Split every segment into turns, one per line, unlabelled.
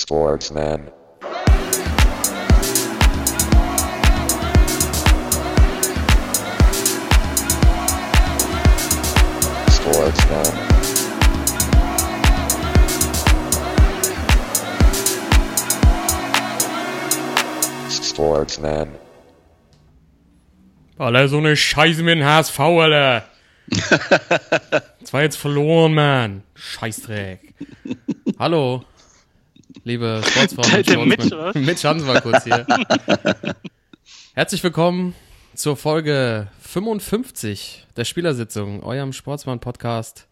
Sportsman. Sportsman. Sportsman.
Alter, so eine Scheiße mit dem HSV, Alter. Das war jetzt verloren, Mann. Scheißdreck. Hallo, liebe Sportsfreunde.
Der Mitch,
Sportsmen.
oder?
Mitch Hansen war kurz hier. Herzlich willkommen zur Folge 55 der Spielersitzung, eurem Sportsmann-Podcast.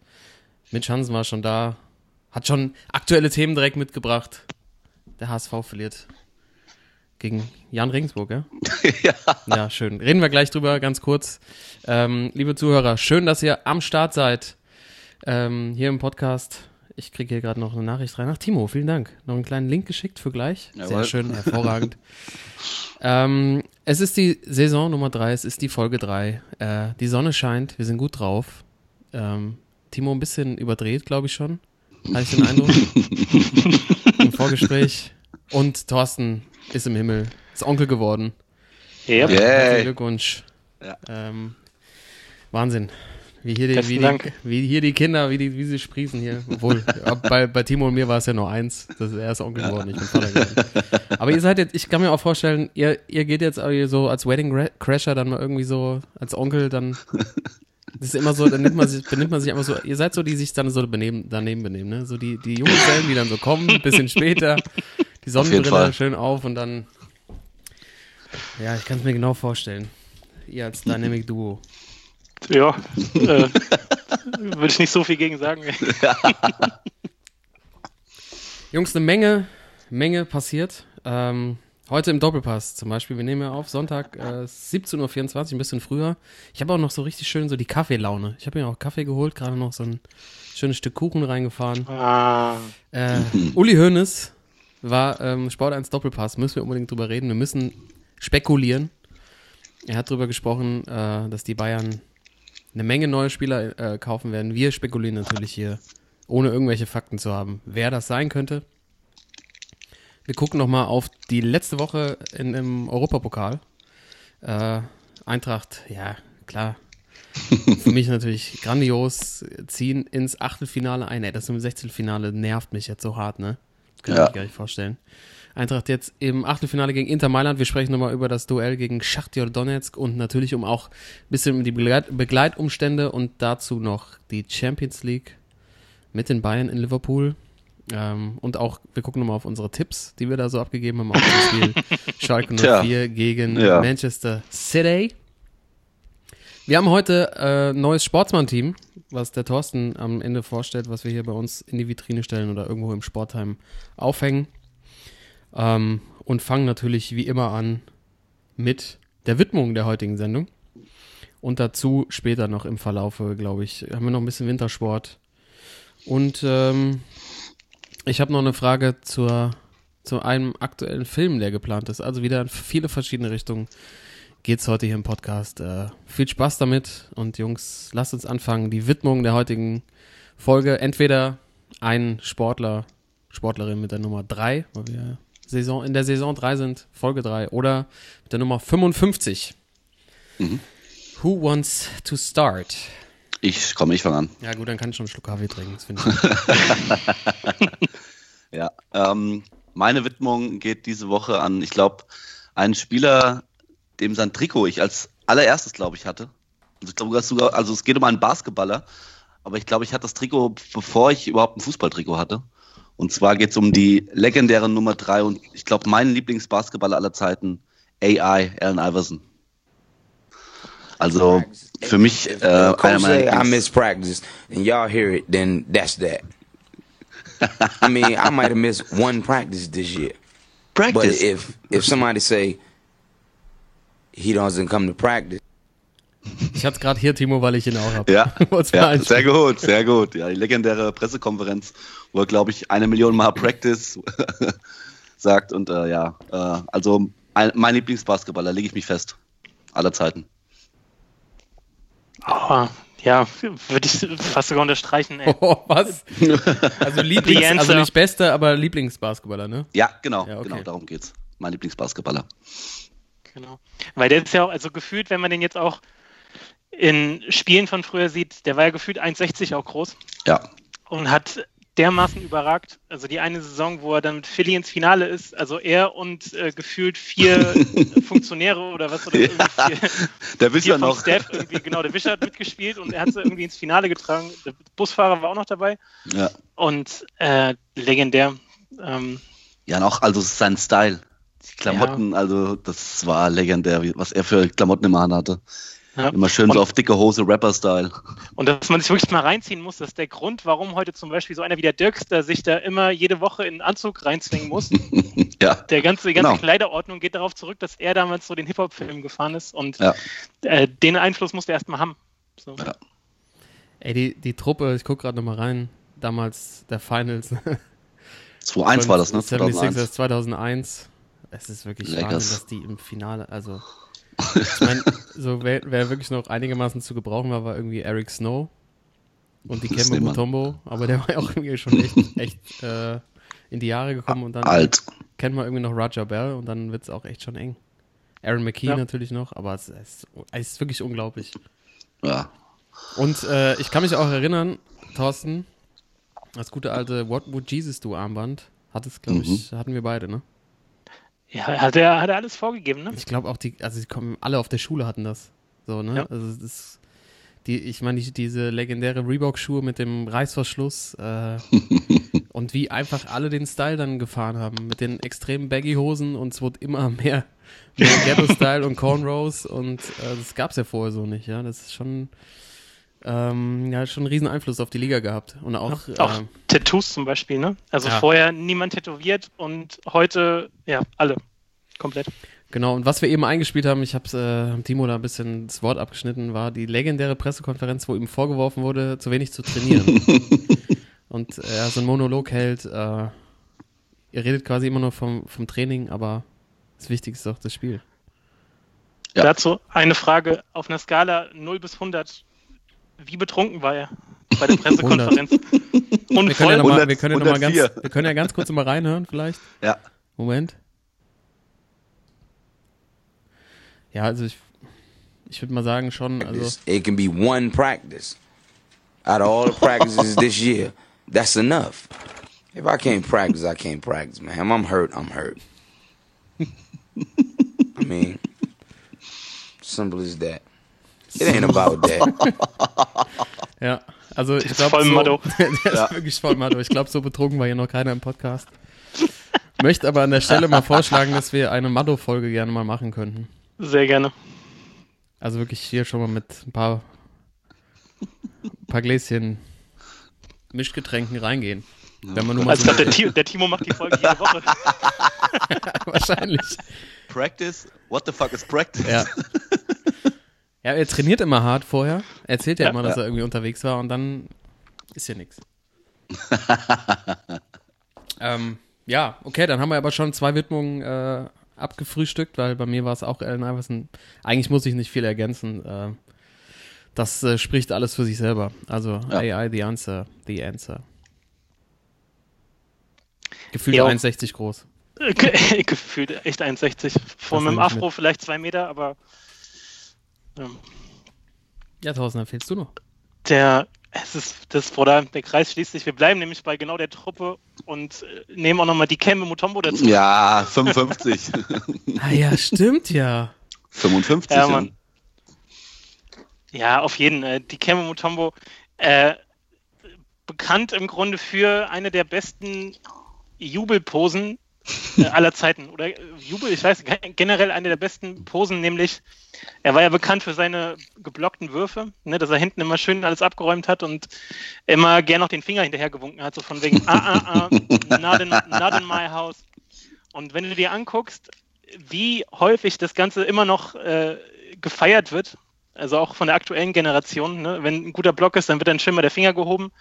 Mitch Hansen war schon da, hat schon aktuelle Themen direkt mitgebracht. Der HSV verliert gegen Jan Regensburg, ja?
ja.
Ja, schön. Reden wir gleich drüber, ganz kurz. Ähm, liebe Zuhörer, schön, dass ihr am Start seid. Ähm, hier im Podcast. Ich kriege hier gerade noch eine Nachricht rein. Ach, Timo, vielen Dank. Noch einen kleinen Link geschickt für gleich. Sehr
Jawohl.
schön, hervorragend. ähm, es ist die Saison Nummer drei, es ist die Folge drei. Äh, die Sonne scheint, wir sind gut drauf. Ähm, Timo ein bisschen überdreht, glaube ich schon. Habe ich den Eindruck. Im Vorgespräch. Und Thorsten ist im Himmel. Ist Onkel geworden.
Ja,
Herzlichen
Yay.
Glückwunsch.
Ja.
Ähm, Wahnsinn. Wie hier, die, wie, die, wie hier die Kinder, wie, die, wie sie sprießen hier. Obwohl, bei, bei Timo und mir war es ja nur eins. Das ist erst Onkel geworden, ich bin Vater geworden. Aber ihr seid jetzt, ich kann mir auch vorstellen, ihr, ihr geht jetzt so als Wedding Ra- Crasher dann mal irgendwie so, als Onkel dann. Das ist immer so, dann nimmt man sich, benimmt man sich einfach so, ihr seid so, die sich dann so benehmen, daneben benehmen, ne? So die, die jungen Zellen, die dann so kommen, ein bisschen später, die Sonnenbrille schön auf und dann. Ja, ich kann es mir genau vorstellen. Ihr als Dynamic Duo.
Ja äh, würde ich nicht so viel gegen sagen.
Jungs, eine Menge, Menge passiert. Ähm, heute im Doppelpass zum Beispiel. Wir nehmen ja auf Sonntag äh, 17.24 Uhr, ein bisschen früher. Ich habe auch noch so richtig schön so die Kaffeelaune. Ich habe mir auch Kaffee geholt, gerade noch so ein schönes Stück Kuchen reingefahren.
Ah,
Äh, Uli Hoeneß war ähm, Sport 1 Doppelpass. Müssen wir unbedingt drüber reden. Wir müssen spekulieren. Er hat drüber gesprochen, äh, dass die Bayern eine Menge neue Spieler äh, kaufen werden. Wir spekulieren natürlich hier, ohne irgendwelche Fakten zu haben, wer das sein könnte. Wir gucken nochmal auf die letzte Woche in, im Europapokal. Äh, Eintracht, ja, klar. Für mich natürlich grandios. Ziehen ins Achtelfinale ein. Ey, das im Sechzehntelfinale nervt mich jetzt so hart, ne? Kann ich
Ja.
mir gar nicht vorstellen. Eintracht jetzt im Achtelfinale gegen Inter Mailand. Wir sprechen nochmal über das Duell gegen Schachtjor Donetsk und natürlich um auch ein bisschen um die Begleit Begleitumstände und dazu noch die Champions League mit den Bayern in Liverpool. Ähm, und auch, wir gucken nochmal auf unsere Tipps, die wir da so abgegeben haben, auf das Spiel Schalke 04
Tja.
gegen
Ja.
Manchester City. Wir haben heute äh, ein neues Sportsmann-Team, was der Thorsten am Ende vorstellt, was wir hier bei uns in die Vitrine stellen oder irgendwo im Sportheim aufhängen. Ähm, und fangen natürlich wie immer an mit der Widmung der heutigen Sendung. Und dazu später noch im Verlaufe, glaube ich, haben wir noch ein bisschen Wintersport. Und ähm, ich habe noch eine Frage zur, zu einem aktuellen Film, der geplant ist. Also wieder in viele verschiedene Richtungen geht's heute hier im Podcast. Äh, viel Spaß damit und Jungs, lasst uns anfangen. Die Widmung der heutigen Folge. Entweder ein Sportler, Sportlerin mit der Nummer 3, weil wir Saison, in der Saison 3 sind, Folge 3, oder mit der Nummer 55. Who wants to start?
Ich komme, ich fange an.
Ja gut, dann kann ich schon einen Schluck Kaffee trinken. Das finde ich.
Ja. Ähm, meine Widmung geht diese Woche an, ich glaube, einen Spieler, dem sein Trikot ich als allererstes, glaube ich, hatte. Also, ich glaube sogar, also es geht um einen Basketballer, aber ich glaube, ich hatte das Trikot, bevor ich überhaupt ein Fußballtrikot hatte. Und zwar geht es um die legendäre Nummer 3 und ich glaube, meinen Lieblingsbasketballer aller Zeiten, AI, Allen Iverson. Also für mich äh, einer meiner
I missed practice and y'all hear it, then that's that. I mean, I might have missed one practice this year, but
Practice.
if if somebody say he doesn't come to practice,
Ich hatte es gerade hier, Timo, weil ich ihn auch habe.
Ja, ja sehr gut, sehr gut. Ja, die legendäre Pressekonferenz, wo er, glaube ich, eine Million Mal Practice sagt. Und äh, ja, äh, also ein, mein Lieblingsbasketballer, lege ich mich fest. Aller Zeiten.
Oh, Ja, würde ich fast sogar unterstreichen. Ey.
Oh, was? Also Lieblings, also nicht bester, aber Lieblingsbasketballer, ne?
Ja, genau,
Ja, okay.
genau, darum geht's. Mein Lieblingsbasketballer.
Genau. Weil der ist ja auch, also gefühlt, wenn man den jetzt auch in Spielen von früher sieht, der war ja gefühlt 1,60 auch groß
Ja,
und hat dermaßen überragt. Also die eine Saison, wo er dann mit Philly ins Finale ist, also er und äh, gefühlt vier Funktionäre oder was oder
Ja.
vier,
der Wischer noch.
Staff irgendwie, genau, der Wischer hat mitgespielt und er hat sie irgendwie ins Finale getragen. Der Busfahrer war auch noch dabei
Ja.
und äh, legendär. Ähm,
ja, und auch also sein Style. Die Klamotten, also das war legendär, was er für Klamotten immer anhatte.
Ja.
Immer schön so
Und-
auf dicke Hose, Rapper-Style.
Und dass man sich wirklich mal reinziehen muss, dass der Grund, warum heute zum Beispiel so einer wie der Dirkster sich da immer jede Woche in einen Anzug reinzwingen muss,
ja,
der ganze, die ganze
Genau.
Kleiderordnung geht darauf zurück, dass er damals so den Hip-Hop-Film gefahren ist und
ja.
äh, den Einfluss musste er erstmal haben. So.
Ja.
Ey, die, die Truppe, ich guck gerade nochmal rein, damals der Finals.
2-1 war das, ne?
76ers
2001.
2001. Es ist wirklich. Wahnsinn, dass die im Finale, also ich meine, so wer, wer wirklich noch einigermaßen zu gebrauchen war, war irgendwie Eric Snow und die Kemba. Mutombo, aber der war ja auch irgendwie schon echt, echt äh, in die Jahre gekommen und dann
Alt.
kennt man irgendwie noch Roger Bell und dann wird es auch echt schon eng. Aaron McKee
Ja.
natürlich noch, aber es, es, es ist wirklich unglaublich.
Ja.
Und äh, ich kann mich auch erinnern, Thorsten, das gute alte What Would Jesus Do Armband hattest, glaube ich, hatten wir beide, ne?
Ja, hat er, hat er alles vorgegeben, ne?
Ich glaube auch die, also die kommen alle auf der Schule hatten das. So, ne?
Ja.
Also das die, ich meine, die, diese legendäre Reebok-Schuhe mit dem Reißverschluss äh, und wie einfach alle den Style dann gefahren haben. Mit den extremen Baggy-Hosen und es wurde immer mehr, mehr Ghetto-Style und Cornrows und äh, das gab es ja vorher so nicht, ja. Das ist schon, ähm, ja, schon einen riesen Einfluss auf die Liga gehabt. Und auch,
Auch
äh,
Tattoos zum Beispiel, ne? Also
Ja.
vorher niemand tätowiert und heute, ja, alle. Komplett.
Genau, und was wir eben eingespielt haben, ich habe äh, Timo da ein bisschen das Wort abgeschnitten, war die legendäre Pressekonferenz, wo ihm vorgeworfen wurde, zu wenig zu trainieren. und er so einen Monolog hält, äh, ihr redet quasi immer nur vom, vom Training, aber das Wichtigste ist doch das Spiel.
Ja.
Dazu eine Frage auf einer Skala 0 bis 100. Wie betrunken war er bei der Pressekonferenz? Und
Wir können ja, noch mal,
100,
wir, können ja noch mal ganz,
104.
wir können ja ganz kurz noch mal reinhören, vielleicht.
Ja.
Moment. Ja, also ich, ich würde mal sagen schon, also
It can be one practice. Out of all the practices this year, that's enough. If I can't practice, I can't practice, man. I'm hurt, I'm hurt. I mean, simple as that. It ain't about that.
Ja, also ich
ist
glaube,
voll
so,
Motto.
der ist wirklich voll Motto. Ich glaube, so betrunken war hier noch keiner im Podcast. Möchte aber an der Stelle mal vorschlagen, dass wir eine Motto-Folge gerne mal machen könnten.
Sehr gerne.
Also wirklich hier schon mal mit ein paar, ein paar Gläschen Mischgetränken reingehen. Wenn man nur mal
Also
so
der, Ti- der Timo macht die Folge jede Woche.
wahrscheinlich.
Practice? What the fuck is practice?
Ja. Ja, er trainiert immer hart vorher. Er erzählt ja,
Ja.
immer, dass
Ja.
er irgendwie unterwegs war und dann ist ja nichts. ähm, ja, okay, dann haben wir aber schon zwei Widmungen äh, abgefrühstückt, weil bei mir war es auch Allen Iverson. Eigentlich muss ich nicht viel ergänzen. Äh, das äh, spricht alles für sich selber. Also
Ja.
AI, the answer, the answer. Gefühlt
Jo.
1,60 groß.
Ge- Gefühlt echt 1,60. Vor
ich
Afro
mit.
vielleicht zwei Meter, aber ähm,
Ja, Thorsten, dann fehlst du noch.
der, es ist, das, Bruder, der Kreis schließt sich. Wir bleiben nämlich bei genau der Truppe und äh, nehmen auch nochmal die Kembe Mutombo dazu.
Ja, 55.
Ah ja, stimmt ja.
55,
Ja. Mann. Ja, auf jeden. Äh, die Kembe Mutombo, äh, bekannt im Grunde für eine der besten Jubelposen aller Zeiten. Oder äh, Jubel, ich weiß, ge- generell eine der besten Posen, nämlich er war ja bekannt für seine geblockten Würfe, ne, dass er hinten immer schön alles abgeräumt hat und immer gern noch den Finger hinterher gewunken hat, so von wegen, ah, ah, ah, not in, not in my house. Und wenn du dir anguckst, wie häufig das Ganze immer noch äh, gefeiert wird, also auch von der aktuellen Generation, ne? wenn ein guter Block ist, dann wird dann schön mal der Finger gehoben.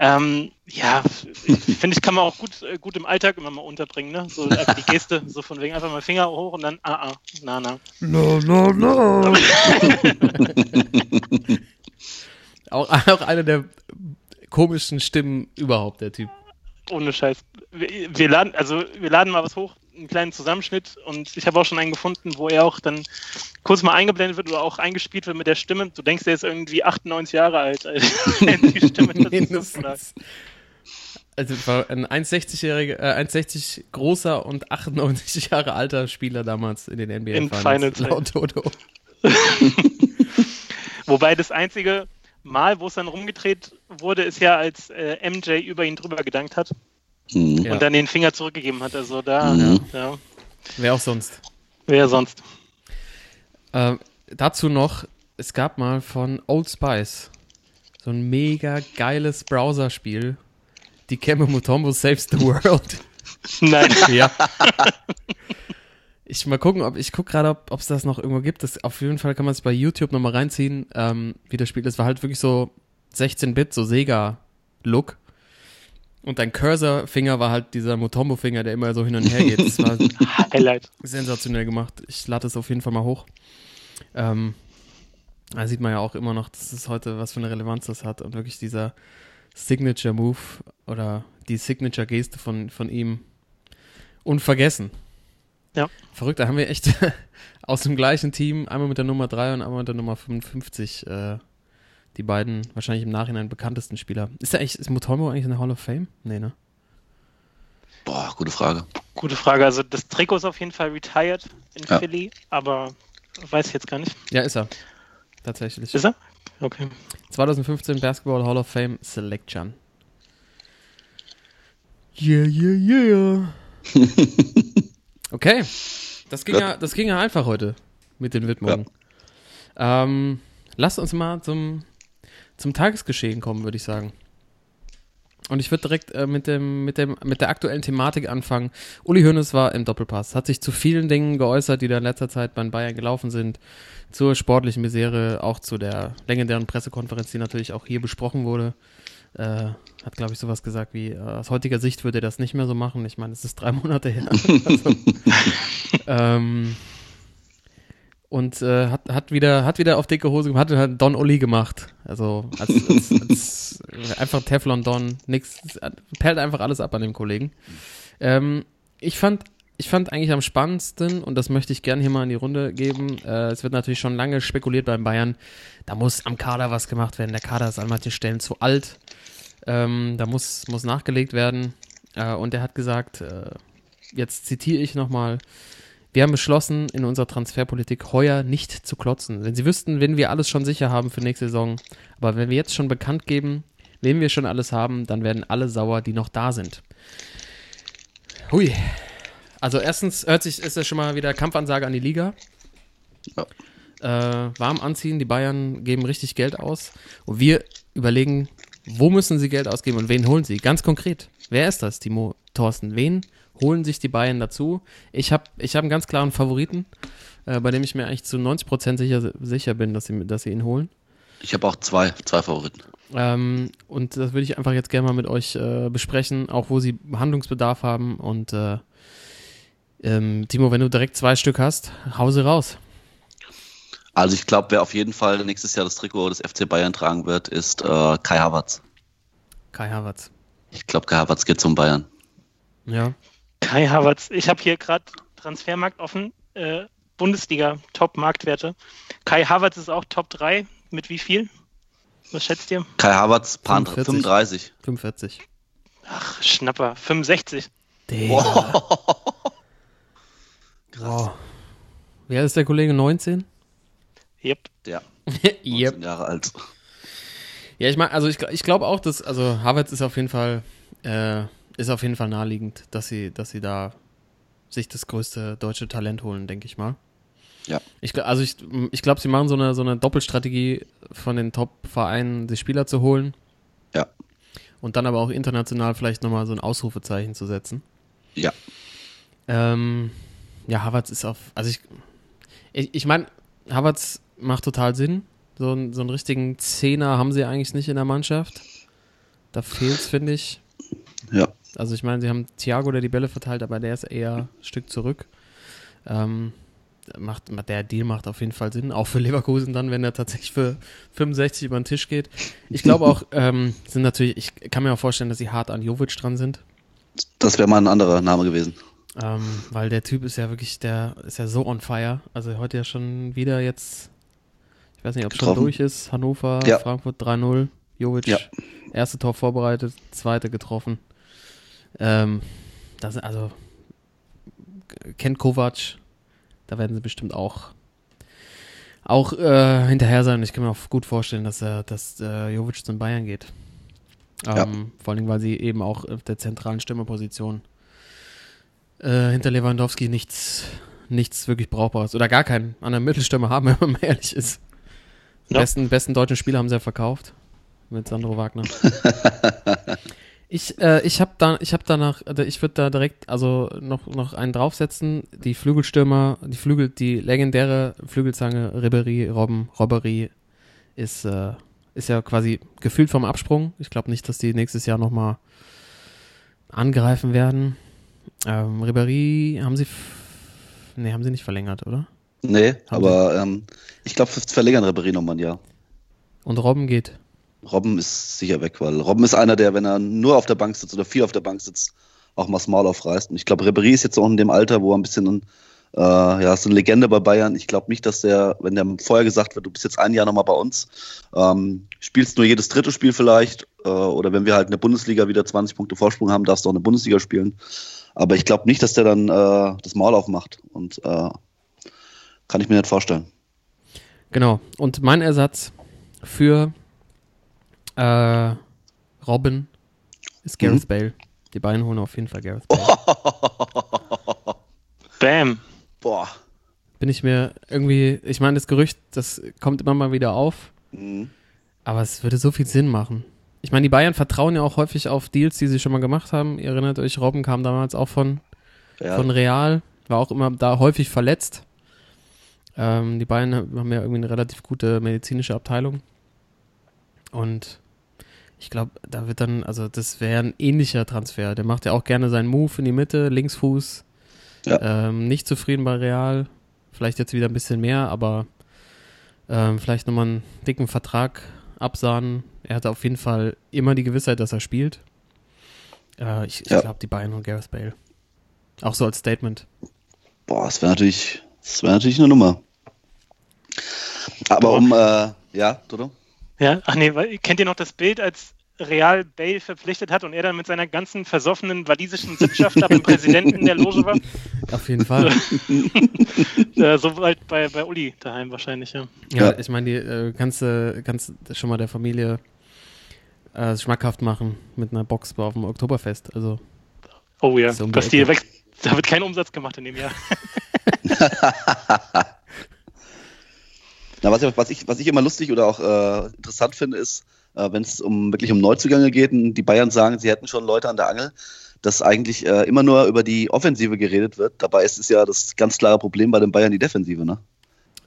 Ähm, ja, finde ich, kann man auch gut, äh, gut im Alltag immer mal unterbringen, ne? So einfach die Geste, so von wegen einfach mal Finger hoch und dann, ah, ah, na, na.
No, no, no. Auch, auch eine der komischen Stimmen überhaupt, der Typ.
Ohne Scheiß. Wir, wir laden, also wir laden mal was hoch, einen kleinen Zusammenschnitt und ich habe auch schon einen gefunden, wo er auch dann kurz mal eingeblendet wird oder auch eingespielt wird mit der Stimme. Du denkst, er ist irgendwie 98 Jahre alt, als die Stimme.
Mindestens. Also ein 1,60-jähriger, äh, 1,60 großer und 98 Jahre alter Spieler damals in den NBA
In Finals, ja.
Laut Dodo.
Wobei das einzige Mal, wo es dann rumgedreht wurde, ist ja, als äh, MJ über ihn drüber gedankt hat
Hm.
Ja.
und dann den Finger zurückgegeben hat. Also da,
Mhm.
ja,
Wer auch sonst.
wer sonst?
Ähm, dazu noch, es gab mal von Old Spice so ein mega geiles Browserspiel. Die Kemme Mutombo Saves the World.
Nein.
ja. Ich mal gucken, ob ich gucke gerade, ob es das noch irgendwo gibt. Das, auf jeden Fall kann man es bei YouTube nochmal reinziehen, ähm, wie das Spiel ist. war halt wirklich so 16-Bit, so Sega-Look. Und dein Cursor-Finger war halt dieser Mutombo-Finger, der immer so hin und her geht. Das war
Highlight.
sensationell gemacht. Ich lade es auf jeden Fall mal hoch. Ähm, da sieht man ja auch immer noch, dass es heute, was für eine Relevanz das hat. Und wirklich dieser Signature Move oder die Signature Geste von, von ihm unvergessen.
Ja.
Verrückt, da haben wir echt aus dem gleichen Team, einmal mit der Nummer 3 und einmal mit der Nummer 55, äh, die beiden wahrscheinlich im Nachhinein bekanntesten Spieler. Ist der eigentlich, ist Mutombo eigentlich in der Hall of Fame? Nee, ne?
Boah, gute Frage.
Gute Frage. Also das Trikot ist auf jeden Fall retired in
Ja.
Philly, aber weiß ich jetzt gar nicht.
Ja, ist er. Tatsächlich.
Ist er? Okay.
2015 Basketball Hall of Fame Selection. Yeah, yeah, yeah. okay. Das ging, ja. das ging ja einfach heute mit den Widmungen. Ähm, lasst uns mal zum, zum Tagesgeschehen kommen, würde ich sagen. Und ich würde direkt äh, mit, dem, mit, dem, mit der aktuellen Thematik anfangen. Uli Hoeneß war im Doppelpass, hat sich zu vielen Dingen geäußert, die da in letzter Zeit bei Bayern gelaufen sind. Zur sportlichen Misere, auch zu der legendären Pressekonferenz, die natürlich auch hier besprochen wurde. Äh, hat, glaube ich, sowas gesagt wie, äh, aus heutiger Sicht würde er das nicht mehr so machen. Ich meine, es ist drei Monate her. also, ähm, und äh, hat, hat, wieder, hat wieder auf dicke Hose gemacht, hat Don Oli gemacht. Also als, als, als einfach Teflon Don, nix, perlt einfach alles ab an dem Kollegen. Ähm, ich fand, ich fand eigentlich am spannendsten, und das möchte ich gerne hier mal in die Runde geben, äh, es wird natürlich schon lange spekuliert beim Bayern, da muss am Kader was gemacht werden. Der Kader ist an manchen Stellen zu alt. Ähm, da muss, muss nachgelegt werden. Äh, und er hat gesagt, äh, jetzt zitiere ich nochmal, wir haben beschlossen, in unserer Transferpolitik heuer nicht zu klotzen. Wenn Sie wüssten, wen wir alles schon sicher haben für nächste Saison, aber wenn wir jetzt schon bekannt geben, wen wir schon alles haben, dann werden alle sauer, die noch da sind. Hui. Also erstens hört sich, ist ja schon mal wieder Kampfansage an die Liga. Äh, warm anziehen, die Bayern geben richtig Geld aus. Und wir überlegen, wo müssen sie Geld ausgeben und wen holen sie? Ganz konkret. Wer ist das, Timo Thorsten? Wen holen sich die Bayern dazu? Ich habe ich hab einen ganz klaren Favoriten, äh, bei dem ich mir eigentlich zu 90% sicher, sicher bin, dass sie, dass sie ihn holen.
Ich habe auch zwei, zwei Favoriten.
Ähm, und das würde ich einfach jetzt gerne mal mit euch äh, besprechen, auch wo sie Handlungsbedarf haben. Und äh, ähm, Timo, wenn du direkt zwei Stück hast, hau sie raus.
Also ich glaube, wer auf jeden Fall nächstes Jahr das Trikot des FC Bayern tragen wird, ist äh, Kai Havertz.
Kai Havertz.
Ich glaube, Kai Havertz geht zum Bayern.
Ja.
Kai Havertz, ich habe hier gerade Transfermarkt offen. Äh, Bundesliga, Top-Marktwerte. Kai Havertz ist auch Top 3. Mit wie viel? Was schätzt ihr?
Kai Havertz, Pan
45.
35.
45.
Ach, Schnapper. 65.
Wow. Wer ist der Kollege? 19?
Yep.
Der
yep.
19 Jahre alt.
Ja, ich meine, also ich, ich glaube auch, dass, also Havertz ist auf jeden Fall, äh, ist auf jeden Fall naheliegend, dass sie, dass sie da sich das größte deutsche Talent holen, denke ich mal.
Ja.
Ich, also ich, ich glaube, sie machen so eine, so eine Doppelstrategie von den Top-Vereinen, die Spieler zu holen.
Ja.
Und dann aber auch international vielleicht nochmal so ein Ausrufezeichen zu setzen.
Ja.
Ähm, ja, Havertz ist auf, also ich, ich, ich meine, Havertz macht total Sinn. So, einen- so einen richtigen Zehner haben sie eigentlich nicht in der Mannschaft. Da fehlt's, finde ich.
Ja.
Also ich meine, sie haben Thiago, der die Bälle verteilt, aber der ist eher ein Stück zurück. Ähm, macht, der Deal macht auf jeden Fall Sinn, auch für Leverkusen dann, wenn er tatsächlich für 65 über den Tisch geht. Ich glaube auch, ähm, sind natürlich, ich kann mir auch vorstellen, dass sie hart an Jovic dran sind.
Das wäre mal ein anderer Name gewesen.
Ähm, weil der Typ ist ja wirklich, der ist ja so on fire. Also heute ja schon wieder jetzt, ich weiß nicht, ob es schon durch ist. Hannover,
Ja.
Frankfurt 3-0. Jovic,
Ja.
erste Tor vorbereitet, zweite getroffen. Ähm, das also kennt Kovac, da werden sie bestimmt auch auch äh, hinterher sein. Ich kann mir auch gut vorstellen, dass er, dass äh, Jovic zu Bayern geht. Ähm,
Ja.
Vor allem, weil sie eben auch auf der zentralen Stürmerposition äh, hinter Lewandowski nichts, nichts wirklich Brauchbares oder gar keinen anderen Mittelstürmer haben, wenn man mal ehrlich ist.
Ja.
Besten, besten deutschen Spieler haben sie ja verkauft mit Sandro Wagner. ich äh, ich habe da, ich habe danach, also ich würde da direkt also noch, noch einen draufsetzen. Die Flügelstürmer, die Flügel, die legendäre Flügelzange Ribery, Robben, Robbery ist, äh, ist ja quasi gefühlt vom Absprung. Ich glaube nicht, dass die nächstes Jahr nochmal angreifen werden. Ähm, Ribery haben sie, nee, haben sie nicht verlängert, oder?
Nee,
Haben
aber ähm, ich glaube, verlängern Ribéry nochmal ein Jahr.
Und Robben geht.
Robben ist sicher weg, weil Robben ist einer, der, wenn er nur auf der Bank sitzt oder vier auf der Bank sitzt, auch mal das Maul aufreißt. Und ich glaube, Ribéry ist jetzt auch in dem Alter, wo er ein bisschen, äh, ja, ist eine Legende bei Bayern. Ich glaube nicht, dass der, wenn der vorher gesagt wird, du bist jetzt ein Jahr nochmal bei uns, ähm, spielst nur jedes dritte Spiel vielleicht, äh, oder wenn wir halt in der Bundesliga wieder 20 Punkte Vorsprung haben, darfst du auch eine Bundesliga spielen. Aber ich glaube nicht, dass der dann äh, das Maul aufmacht. Und äh, kann ich mir nicht vorstellen.
Genau. Und mein Ersatz für äh, Robin ist Gareth
Mhm.
Bale. Die beiden holen auf jeden Fall Gareth Bale.
Bam.
Boah.
Bin ich mir irgendwie, ich meine, das Gerücht, das kommt immer mal wieder auf,
Mhm.
aber es würde so viel Sinn machen. Ich meine, die Bayern vertrauen ja auch häufig auf Deals, die sie schon mal gemacht haben. Ihr erinnert euch, Robben kam damals auch von,
Ja,
von Real, war auch immer da häufig verletzt. Ähm, die Bayern haben ja irgendwie eine relativ gute medizinische Abteilung. Und ich glaube, da wird dann, also das wäre ein ähnlicher Transfer. Der macht ja auch gerne seinen Move in die Mitte, Linksfuß.
Ja.
Ähm, nicht zufrieden bei Real. Vielleicht jetzt wieder ein bisschen mehr, aber ähm, vielleicht nochmal einen dicken Vertrag absahnen. Er hatte auf jeden Fall immer die Gewissheit, dass er spielt. Äh, ich ich
Ja.
glaube, die Bayern und Gareth Bale. Auch so als Statement.
Boah, das wäre natürlich, das wäre natürlich eine Nummer. Aber um, äh, ja, Dodo?
Ja, ach nee, weil, kennt ihr noch das Bild, als Real Bale verpflichtet hat und er dann mit seiner ganzen versoffenen walisischen Sippschaft da beim Präsidenten der Loge war?
Auf jeden Fall.
Äh, so weit bei, bei Uli daheim wahrscheinlich, ja.
Ja,
Ja.
ich meine, die äh, kannst du kannst schon mal der Familie äh, schmackhaft machen mit einer Box auf dem Oktoberfest. Also
Oh ja,
So um die
dass die weg, da wird kein Umsatz gemacht in dem Jahr.
Na, was, ich, was, ich, was ich immer lustig oder auch äh, interessant finde, ist, äh, wenn es um wirklich um Neuzugänge geht und die Bayern sagen, sie hätten schon Leute an der Angel, dass eigentlich äh, immer nur über die Offensive geredet wird. Dabei ist es ja das ganz klare Problem bei den Bayern die Defensive, ne?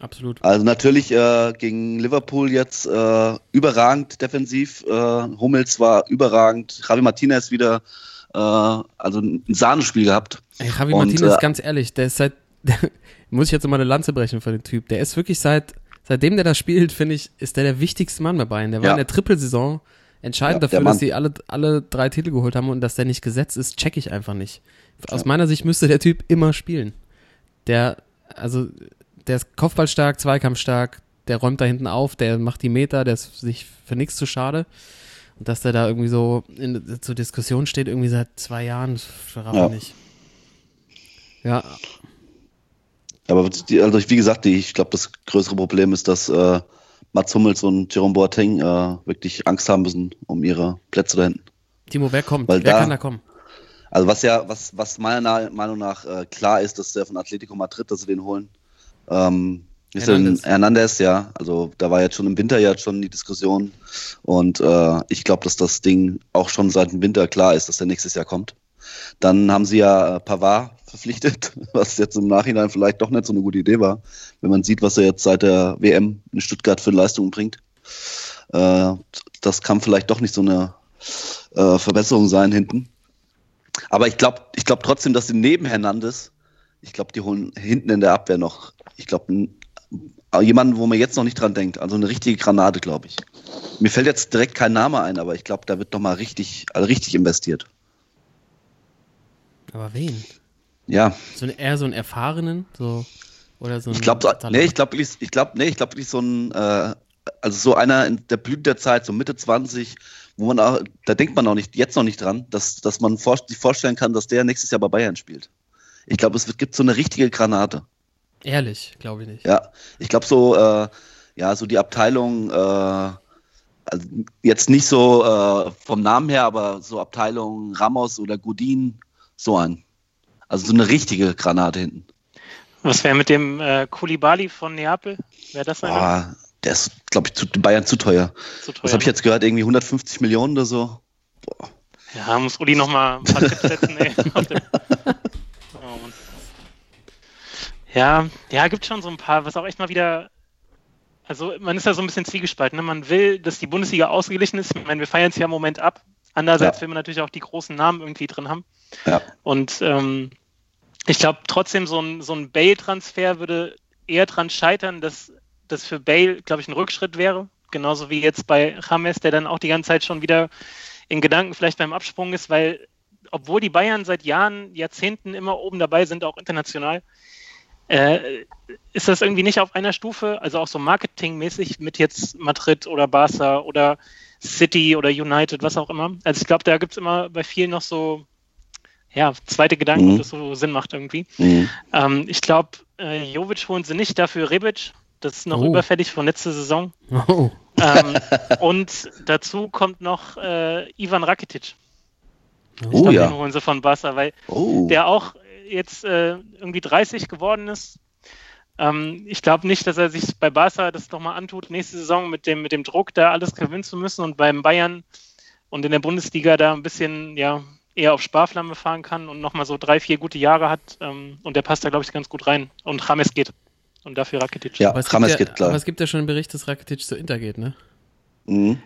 absolut.
Also natürlich äh, gegen Liverpool jetzt äh, überragend defensiv. Äh, Hummels war überragend. Javi Martinez wieder äh, also ein Sahnespiel gehabt.
Javi Martinez,
äh,
ganz ehrlich, der ist seit, muss ich jetzt mal eine Lanze brechen für den Typ. Der ist wirklich seit, seitdem der da spielt, finde ich, ist der der wichtigste Mann bei Bayern. Der war
Ja.
in der Trippelsaison entscheidend
Ja,
dafür, dass sie alle, alle drei Titel geholt haben und dass der nicht gesetzt ist, check ich einfach nicht. Aus
Ja.
meiner Sicht müsste der Typ immer spielen. Der, also, der ist kopfballstark, zweikampfstark, der räumt da hinten auf, der macht die Meter, der ist sich für nichts zu schade. Und dass der da irgendwie so in, zur Diskussion steht, irgendwie seit zwei Jahren, das verrate
Ja.
ich nicht. Ja,
Aber also wie gesagt, die, ich glaube, das größere Problem ist, dass äh, Mats Hummels und Jerome Boateng äh, wirklich Angst haben müssen um ihre Plätze da hinten.
Timo, wer kommt?
Weil
wer
da-
kann da kommen?
Also was ja, was, was meiner Meinung nach äh, klar ist, dass der von Atletico Madrid, dass sie den holen. Ähm, ist
Hernandez.
Hernandez. Hernandez, ja. Also da war jetzt schon im Winter ja schon die Diskussion. Und äh, ich glaube, dass das Ding auch schon seit dem Winter klar ist, dass der nächstes Jahr kommt. Dann haben sie ja äh, Pavard verpflichtet, was jetzt im Nachhinein vielleicht doch nicht so eine gute Idee war, wenn man sieht, was er jetzt seit der WM in Stuttgart für Leistungen bringt. Äh, das kann vielleicht doch nicht so eine äh, Verbesserung sein hinten. Aber ich glaube ich glaub trotzdem, dass sie neben Hernandez Ich glaube, die holen hinten in der Abwehr noch, ich glaube, jemanden, wo man jetzt noch nicht dran denkt. Also eine richtige Granate, glaube ich. Mir fällt jetzt direkt kein Name ein, aber ich glaube, da wird noch mal richtig, also richtig investiert.
Aber wen?
Ja,
So ein, eher so einen erfahrenen, so oder so
ich glaube, nee, ich glaube, ich glaube, nee, ich glaube, wirklich so ein, äh, also so einer in der Blüte der Zeit, so Mitte 20, wo man auch, da denkt man auch nicht, jetzt noch nicht dran, dass, dass man vor, sich vorstellen kann, dass der nächstes Jahr bei Bayern spielt. Ich glaube, es wird, gibt so eine richtige Granate.
Ehrlich, glaube ich nicht.
Ja, ich glaube so, äh, ja, so die Abteilung, äh, also jetzt nicht so äh, vom Namen her, aber so Abteilung Ramos oder Godin, so ein. Also so eine richtige Granate hinten.
Was wäre mit dem äh, Kulibali von Neapel? Wäre das einer?
Boah, der ist, glaube ich, zu Bayern zu teuer.
Zu teuer,
Was habe ich jetzt gehört? Irgendwie 150 Millionen oder so? Boah.
Ja, muss Uli noch mal ein paar Tipps setzen, ey. Oh, ja, ja, gibt schon so ein paar, was auch echt mal wieder. Also man ist ja so ein bisschen zwiegespalten. Ne? Man will, dass die Bundesliga ausgeglichen ist. Ich meine, wir feiern es ja im Moment ab. Andererseits
Ja.
will man natürlich auch die großen Namen irgendwie drin haben.
Ja.
Und ähm, ich glaube trotzdem, so ein, so ein Bale-Transfer würde eher dran scheitern, dass das für Bale, glaube ich, ein Rückschritt wäre. Genauso wie jetzt bei James, der dann auch die ganze Zeit schon wieder in Gedanken vielleicht beim Absprung ist, weil obwohl die Bayern seit Jahren, Jahrzehnten immer oben dabei sind, auch international, äh, ist das irgendwie nicht auf einer Stufe, also auch so marketingmäßig mit jetzt Madrid oder Barca oder City oder United, was auch immer. Also ich glaube, da gibt es immer bei vielen noch so ja, zweite Gedanken,
Mhm.
ob das so Sinn macht irgendwie.
Mhm.
Ähm, ich glaube, äh, Jovic holen sie nicht, dafür Rebic. Das ist noch
Oh.
überfällig von letzter Saison.
Oh,
ähm, und dazu kommt noch äh, Ivan Rakitic. Ich
Oh
glaub,
ja.
Den holen sie von Barca, weil
Oh.
der auch jetzt äh, irgendwie 30 geworden ist. Ähm, ich glaube nicht, dass er sich bei Barca das nochmal antut, nächste Saison mit dem, mit dem Druck, da alles gewinnen zu müssen und beim Bayern und in der Bundesliga da ein bisschen ja, eher auf Sparflamme fahren kann und nochmal so drei, vier gute Jahre hat. Ähm, und der passt da, glaube ich, ganz gut rein. Und James geht. Und dafür Rakitic.
Ja,
aber es,
Rames
gibt ja,
geht klar.
aber es gibt ja schon einen Bericht, dass Rakitic zu Inter geht, ne?
Mhm.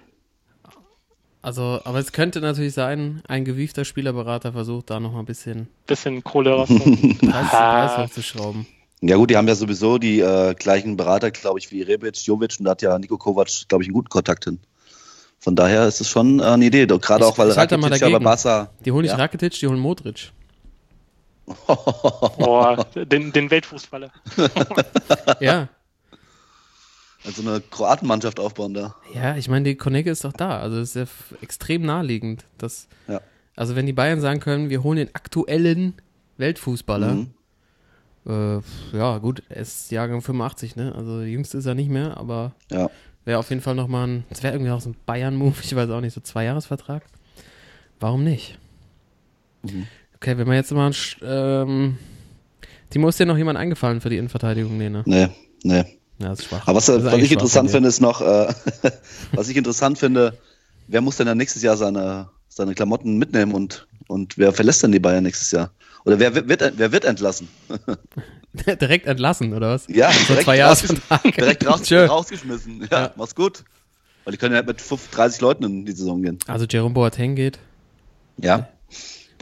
Also, aber es könnte natürlich sein, ein gewiefter Spielerberater versucht da noch mal ein bisschen
Bisschen Kohle rausholen.
Ja gut, die haben ja sowieso die äh, gleichen Berater, glaube ich, wie Rebic, Jovic und da hat ja Nico Kovac, glaube ich, einen guten Kontakt hin. Von daher ist es schon äh, eine Idee, doch gerade auch, weil
ich mal
Rakitic ja bei
dagegen.
Barca...
Die holen nicht
Ja.
Rakitic, die holen Modric.
Boah, den, den Weltfußballer.
Ja,
Also eine Kroatenmannschaft aufbauen da.
ja, ich meine, die Konecke ist doch da. Also es ist ja extrem naheliegend. Dass,
Ja.
Also wenn die Bayern sagen können, wir holen den aktuellen Weltfußballer.
Mhm.
Äh, ja, gut, er ist Jahrgang 85, ne? Also jüngst ist er nicht mehr, aber
Ja.
wäre auf jeden Fall nochmal ein, das wäre irgendwie auch so ein Bayern-Move, ich weiß auch nicht, so Zweijahresvertrag. Warum nicht?
Mhm.
Okay, wenn wir jetzt mal, ähm, Timo, ist dir noch jemand eingefallen für die Innenverteidigung? Nee, ne?
Nee, nee.
Ja, das ist schwach.
Aber was, was ich interessant finde, ist noch, äh, was ich interessant finde, wer muss denn dann nächstes Jahr seine, seine Klamotten mitnehmen und, und wer verlässt denn die Bayern nächstes Jahr? Oder wer wird, wer wird entlassen?
Direkt entlassen, oder was?
Ja,
So
direkt,
zwei
rausges
Jahre
direkt raus, rausgeschmissen. Ja,
Ja.
mach's gut. Weil die können ja mit 5, 30 Leuten in die Saison gehen.
Also Jerome Boateng geht.
Ja,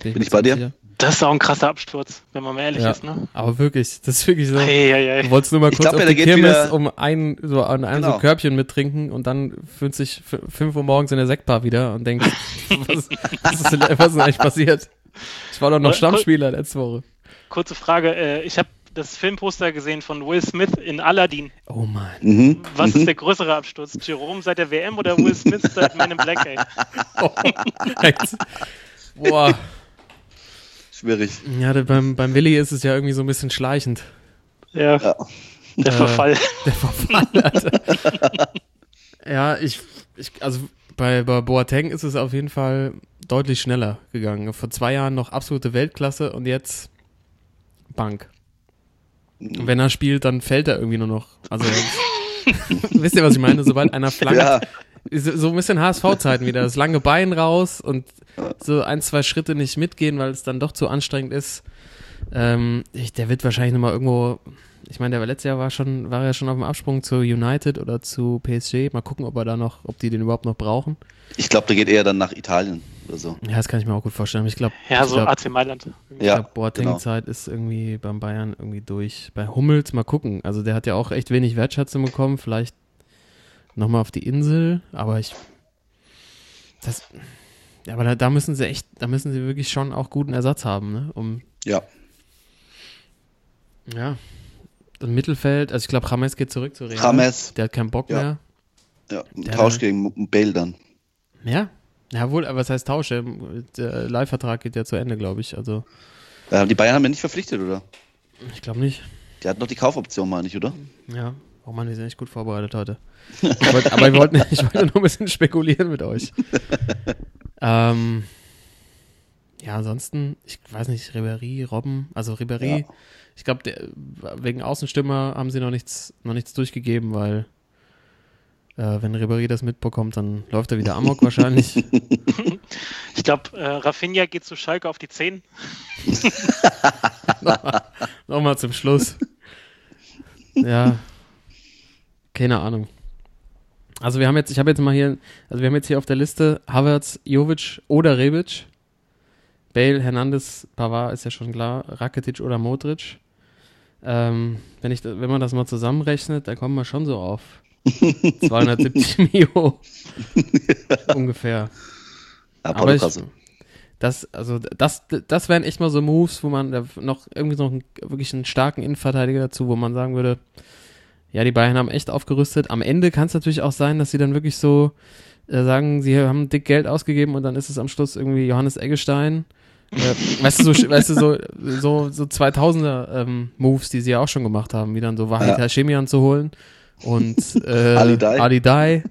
Bin,
Bin
mir
ich bei dir?
sicher.
Das ist auch ein krasser Absturz, wenn man mal ehrlich
Ja,
ist, ne?
aber wirklich, das ist wirklich so.
Hey, hey, hey.
Du wolltest nur mal
Ich
kurz
glaub
auf
ja,
die
der geht
Kirmes
wieder-
um ein, so an einem so
Genau.
Körbchen mittrinken und dann fühlt sich f- 5 Uhr morgens in der Sektbar wieder und denkt, was, was, ist, denn- was ist denn eigentlich passiert? Ich war doch noch
Cool.
Stammspieler letzte Woche.
Kurze Frage. Äh, ich habe das Filmposter gesehen von Will Smith in Aladdin.
Oh Mann.
mhm.
Was ist der größere Absturz? Jerome seit der WM oder Will Smith seit Men in Black, ey?
Boah.
schwierig.
Ja, beim, beim Willi ist es ja irgendwie so ein bisschen schleichend.
Ja,
Ja.
der
Äh,
Verfall.
Der Verfall, Alter. ja, ich, ich, also bei, bei Boateng ist es auf jeden Fall deutlich schneller gegangen. Vor zwei Jahren noch absolute Weltklasse und jetzt Bank. Und wenn er spielt, dann fällt er irgendwie nur noch. Also, wisst ihr, was ich meine? Sobald einer flankt,
Ja,
so ein bisschen HSV-Zeiten wieder. Das lange Bein raus und so ein, zwei Schritte nicht mitgehen, weil es dann doch zu anstrengend ist. Ähm, ich, der wird wahrscheinlich nochmal irgendwo. Ich meine, der war letztes Jahr war schon, war ja schon auf dem Absprung zu United oder zu PSG. Mal gucken, ob er da noch, ob die den überhaupt noch brauchen.
ich glaube, der geht eher dann nach Italien. Oder so.
Ja, das kann ich mir auch gut vorstellen. Ich glaube,
Ja, so
glaub,
AC Mailand.
ich
Ja,
glaub, Boateng-Zeit ist irgendwie beim Bayern irgendwie durch. Bei Hummels mal gucken. Also der hat ja auch echt wenig Wertschätzung bekommen. Vielleicht nochmal auf die Insel, aber ich. Das. Ja, aber da, da müssen sie echt, da müssen sie wirklich schon auch guten Ersatz haben, ne? Um
Ja,
Ja. Im Mittelfeld, also ich glaube, James geht zurück zu Real.
James.
Der hat keinen Bock
Ja.
mehr.
ja. Ein Tausch gegen Bale dann.
Ja. Ja, wohl, aber was heißt Tausche? Der Leihvertrag geht ja zu Ende, glaube ich. Also,
Äh, die Bayern haben ja nicht verpflichtet, oder?
ich glaube nicht.
Die hatten noch die Kaufoption, meine ich, oder?
Ja. Oh Mann, wir sind echt gut vorbereitet heute. Ich wollt, aber ich wollte, ich wollte noch ein bisschen spekulieren mit euch. ähm, ja, ansonsten, ich weiß nicht, Ribéry, Robben, also Ribéry,
Ja.
ich glaube, wegen Außenstürmer haben sie noch nichts, noch nichts durchgegeben, weil äh, wenn Ribéry das mitbekommt, dann läuft er wieder Amok wahrscheinlich.
Ich glaube, äh, Rafinha geht zu Schalke auf die 10.
Nochmal zum Schluss. Ja. Keine Ahnung. Also wir haben jetzt, ich habe jetzt mal hier, also wir haben jetzt hier auf der Liste Havertz, Jovic oder Rebic. Bale, Hernandez, Pavard ist ja schon klar, Rakitic oder Modric. Ähm, wenn, ich, wenn man das mal zusammenrechnet, dann kommen wir schon so auf 270 Mio. Ungefähr.
Ja,
Aber ich, das, also das, das wären echt mal so Moves, wo man noch irgendwie noch einen, wirklich einen starken Innenverteidiger dazu, wo man sagen würde, ja, die Bayern haben echt aufgerüstet. Am Ende kann es natürlich auch sein, dass sie dann wirklich so äh, sagen, sie haben dick Geld ausgegeben und dann ist es am Schluss irgendwie Johannes Eggestein. Äh, weißt du, so, weißt du, so, so, so 2000er ähm, Moves, die sie ja auch schon gemacht haben, wie dann so Wahid
Ja.
Hashemian zu holen und äh,
Ali Dai.
Ali Dai.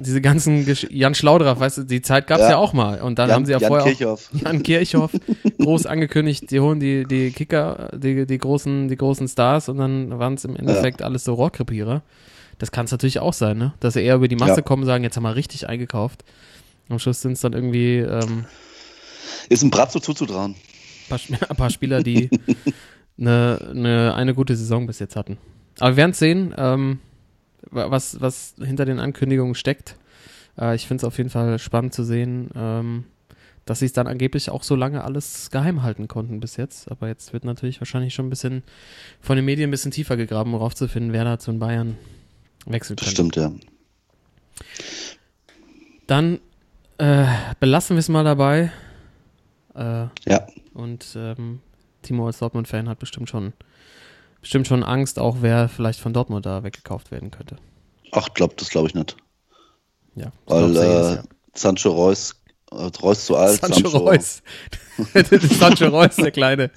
Diese ganzen Gesch Jan Schlaudraff, weißt du, die Zeit gab es ja.
Ja.
auch mal. Und dann
Jan,
haben sie ja
Jan
vorher
Kirchhoff.
auch Jan Kirchhoff groß angekündigt, die holen die, die Kicker, die, die, großen, die großen Stars und dann waren es im Endeffekt alles so Rohrkrepierer. Das kann es natürlich auch sein, ne? Dass sie eher über die Masse
Ja.
kommen und sagen, jetzt haben wir richtig eingekauft. Am Schluss sind es dann irgendwie ähm,
Ist ein Bratzo zuzutrauen.
ein paar, ein paar Spieler, die eine, eine, eine gute Saison bis jetzt hatten. Aber wir werden sehen, ähm, wa- was, was hinter den Ankündigungen steckt. Äh, ich finde es auf jeden Fall spannend zu sehen, ähm, dass sie es dann angeblich auch so lange alles geheim halten konnten bis jetzt. Aber jetzt wird natürlich wahrscheinlich schon ein bisschen von den Medien ein bisschen tiefer gegraben, um rauszufinden, wer da zu den Bayern wechseln könnte.
stimmt, ja.
Dann äh, belassen wir es mal dabei. Äh,
Ja,
Und ähm, Timo als Dortmund-Fan hat bestimmt schon, bestimmt schon Angst, auch wer vielleicht von Dortmund da weggekauft werden könnte.
ach, glaub, das glaube ich nicht.
Ja,
Weil äh,
Jahr.
Sancho Reus, äh, Reus zu alt,
Sancho Reus. Sancho Reus, der kleine,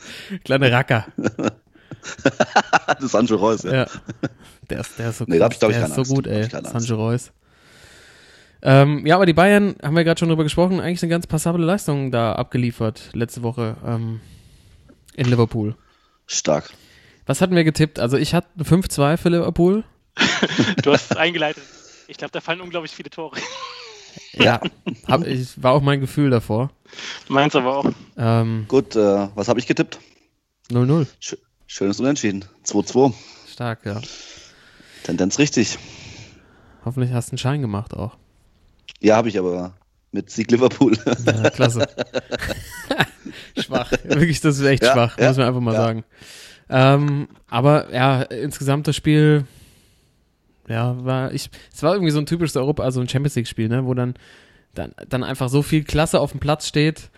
kleine Racker.
das ist Sancho Reus, ja.
Ja. Der ist, der ist so,
Nee, hab ich,
der ist so
Angst.
gut, ey. Sancho Reus. Ähm, ja, aber die Bayern, haben wir gerade schon drüber gesprochen, eigentlich eine ganz passable Leistung da abgeliefert letzte Woche ähm, in Liverpool.
Stark.
Was hatten wir getippt? Also ich hatte 5-2 für Liverpool.
Du hast es eingeleitet. Ich glaube, da fallen unglaublich viele Tore.
Ja, hab, ich, war auch mein Gefühl davor.
Meins aber auch.
Ähm,
Gut, äh, was habe ich getippt?
0-0.
Sch schönes Unentschieden. 2-2.
Stark, ja.
Tendenz richtig.
Hoffentlich hast du einen Schein gemacht auch.
Ja, habe ich aber mit Sieg Liverpool.
Ja, klasse. schwach. Wirklich, das ist echt
Ja,
schwach,
ja,
muss man einfach mal
ja.
sagen. Ähm, aber ja, insgesamt das Spiel, ja, war ich, es war irgendwie so ein typisches Europa, also ein Champions League-Spiel, ne, wo dann, dann, dann einfach so viel Klasse auf dem Platz steht,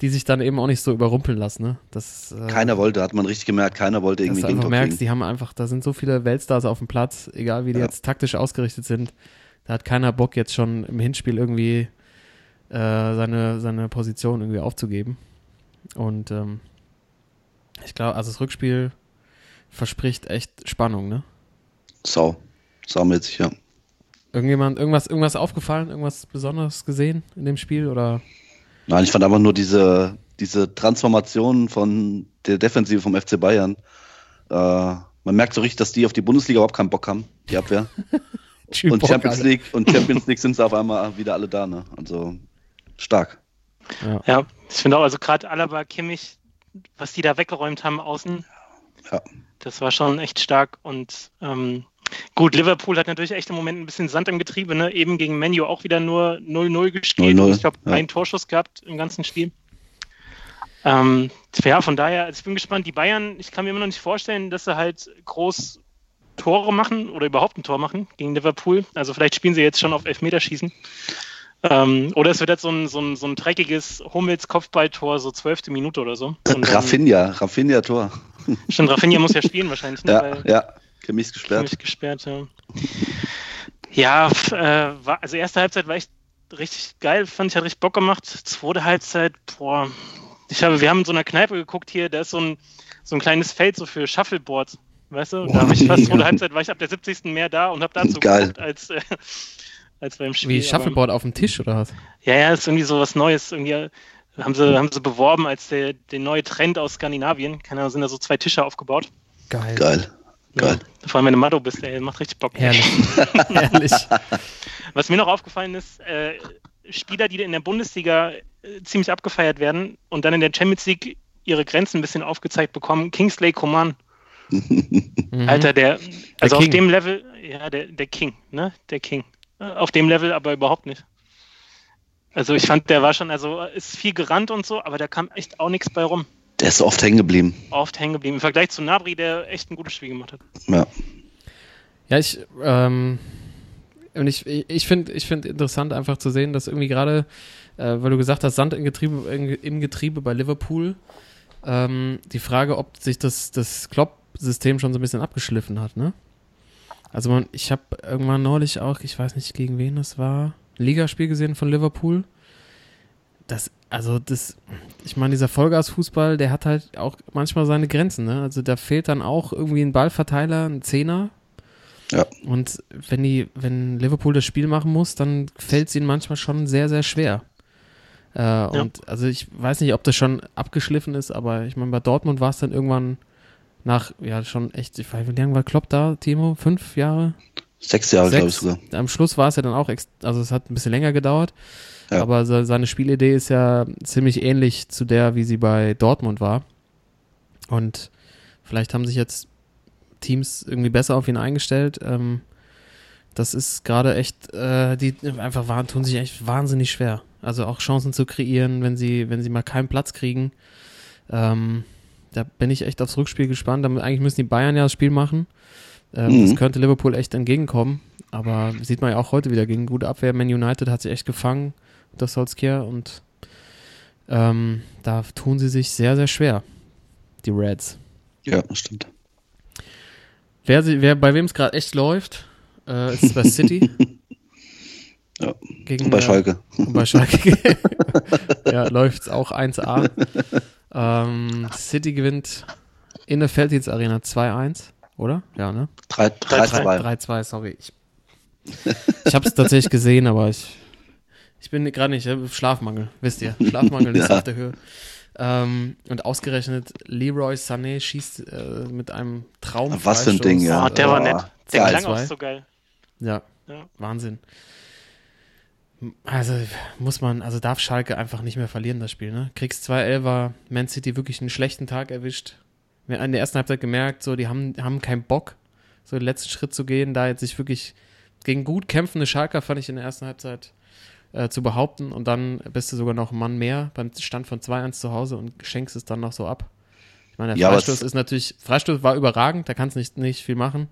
die sich dann eben auch nicht so überrumpeln lassen, ne. Das, äh,
keiner wollte, hat man richtig gemerkt, keiner wollte
dass
irgendwie
du einfach merkst,
kriegen.
die haben einfach, da sind so viele Weltstars auf dem Platz, egal wie die
Ja.
jetzt taktisch ausgerichtet sind, da hat keiner Bock jetzt schon im Hinspiel irgendwie äh, seine, seine Position irgendwie aufzugeben. Und ähm, ich glaube, also das Rückspiel verspricht echt Spannung, ne?
Sau. Saumäßig, ja.
Irgendjemand, irgendwas, irgendwas aufgefallen, irgendwas Besonderes gesehen in dem Spiel oder?
Nein, ich fand einfach nur diese, diese Transformation von der Defensive vom FC Bayern. Äh, man merkt so richtig, dass die auf die Bundesliga überhaupt keinen Bock haben, die Abwehr. Und
Bock,
Champions. League und Champions League sind sie auf einmal wieder alle da, ne? Also stark.
Ja.
Ja, ich finde auch, also gerade Alaba, Kimmich, was die da weggeräumt haben außen,
Ja.
das war schon echt stark. Und ähm, Gut, Liverpool hat natürlich echt im Moment ein bisschen Sand im Getriebe, ne? Eben gegen Menu auch wieder nur 0-0 gespielt.
0-0,
Ich glaube,
ja.
einen Torschuss gehabt im ganzen Spiel. Ähm, ja, von daher, also ich bin gespannt. Die Bayern, ich kann mir immer noch nicht vorstellen, dass sie halt groß Tore machen oder überhaupt ein Tor machen gegen Liverpool. Also vielleicht spielen sie jetzt schon auf Elfmeterschießen. Ähm, oder es wird jetzt so ein, so ein, so ein dreckiges Hummels-Kopfballtor, so zwölfte Minute oder so. Und dann-
Rafinha, Rafinha Tor.
Stimmt, Rafinha muss ja spielen wahrscheinlich, ne?
Ja,
Weil-
ja.
Für
gesperrt.
mich gesperrt, ja. Ja, äh, war, also erste Halbzeit war echt richtig geil, fand ich, hat richtig Bock gemacht. Zweite Halbzeit, boah, ich habe, wir haben in so einer Kneipe geguckt hier, da ist so ein, so ein kleines Feld so für Shuffleboard, weißt du? Da habe ich fast zweite Halbzeit war ich ab der 70. mehr da und habe dazu
Geil.
geguckt als, äh, als beim Spiel.
Wie
aber-
Shuffleboard auf dem Tisch oder was?
Ja, ja, ist irgendwie so was Neues. Irgendwie haben sie, haben sie beworben als der, der neue Trend aus Skandinavien. Keine Ahnung, sind da so zwei Tische aufgebaut.
Geil.
Geil. Geil.
Ja, vor allem, wenn du Matto bist, ey, macht richtig Bock.
Herrlich. Herrlich.
Was mir noch aufgefallen ist, äh, Spieler, die in der Bundesliga äh, ziemlich abgefeiert werden und dann in der Champions League ihre Grenzen ein bisschen aufgezeigt bekommen. Kingsley Coman,
Mhm.
Alter, der, also auf
King.
dem Level, ja, der, der King, ne? Der King. Auf dem Level aber überhaupt nicht. Also ich fand, der war schon, also ist viel gerannt und so, aber da kam echt auch nichts bei rum.
Der ist oft hängen geblieben.
Oft hängen geblieben. Im Vergleich zu Nabri, der echt ein gutes Spiel gemacht hat.
Ja.
Ja, ich, ähm, und ich, ich finde ich find interessant einfach zu sehen, dass irgendwie gerade, äh, weil du gesagt hast, Sand im Getriebe, im, im Getriebe bei Liverpool, ähm, die Frage, ob sich das, das Klopp-System schon so ein bisschen abgeschliffen hat, ne? Also man, ich habe irgendwann neulich auch, ich weiß nicht gegen wen das war, ein Ligaspiel gesehen von Liverpool. Das, also das, ich meine, dieser Vollgasfußball, der hat halt auch manchmal seine Grenzen, ne? Also da fehlt dann auch irgendwie ein Ballverteiler, ein Zehner,
Ja.
und wenn die, wenn Liverpool das Spiel machen muss, dann fällt es ihnen manchmal schon sehr, sehr schwer. Äh, Und also ich weiß nicht, ob das schon abgeschliffen ist, aber ich meine, bei Dortmund war es dann irgendwann nach, ja, schon echt, ich weiß, wie lange war Klopp da, Timo? Fünf Jahre?
Sechs Jahre, glaube ich sogar.
Am Schluss war es ja dann auch, also es hat ein bisschen länger gedauert,
Ja.
aber se- seine Spielidee ist ja ziemlich ähnlich zu der, wie sie bei Dortmund war. Und vielleicht haben sich jetzt Teams irgendwie besser auf ihn eingestellt. Ähm, das ist gerade echt, äh, die einfach waren, tun sich echt wahnsinnig schwer. Also auch Chancen zu kreieren, wenn sie, wenn sie mal keinen Platz kriegen. Ähm, da bin ich echt aufs Rückspiel gespannt. Damit, eigentlich müssen die Bayern ja das Spiel machen. Ähm,
Mhm.
Das könnte Liverpool echt entgegenkommen. Aber sieht man ja auch heute wieder gegen gute Abwehr. Man United hat sich echt gefangen, das Solskjaer. Und ähm, da tun sie sich sehr, sehr schwer, die Reds.
Ja, stimmt.
Wer, wer bei wem es gerade echt läuft, äh, ist bei City.
Ja.
Gegen,
Und bei
äh,
Schalke.
Und bei Schalke ja, läuft es auch 1A. Ähm, City gewinnt in der Felddienst Arena 2-1, oder? Ja, ne?
3 3-2.
3-2, sorry. Ich, ich habe es tatsächlich gesehen, aber ich, ich bin gerade nicht, ich hab Schlafmangel, wisst ihr. Schlafmangel ist
Ja.
auf der Höhe. Ähm, und ausgerechnet Leroy Sané schießt äh, mit einem Traum.
Was für ein Ding, ja.
Oh, der war nett. Der
geil.
klang auch
Zwei.
so geil.
Ja,
Ja.
Wahnsinn. Also muss man, also darf Schalke einfach nicht mehr verlieren, das Spiel, ne? Kriegst 2-11, Man City wirklich einen schlechten Tag erwischt. Wir haben in der ersten Halbzeit gemerkt, so, die haben, haben keinen Bock, so den letzten Schritt zu gehen, da jetzt sich wirklich gegen gut kämpfende Schalker fand ich in der ersten Halbzeit äh, zu behaupten und dann bist du sogar noch ein Mann mehr beim Stand von 2-1 zu Hause und schenkst es dann noch so ab. Ich meine, der
Ja,
Freistoß ist natürlich, Freistoß war überragend, da kannst nicht, nicht viel machen.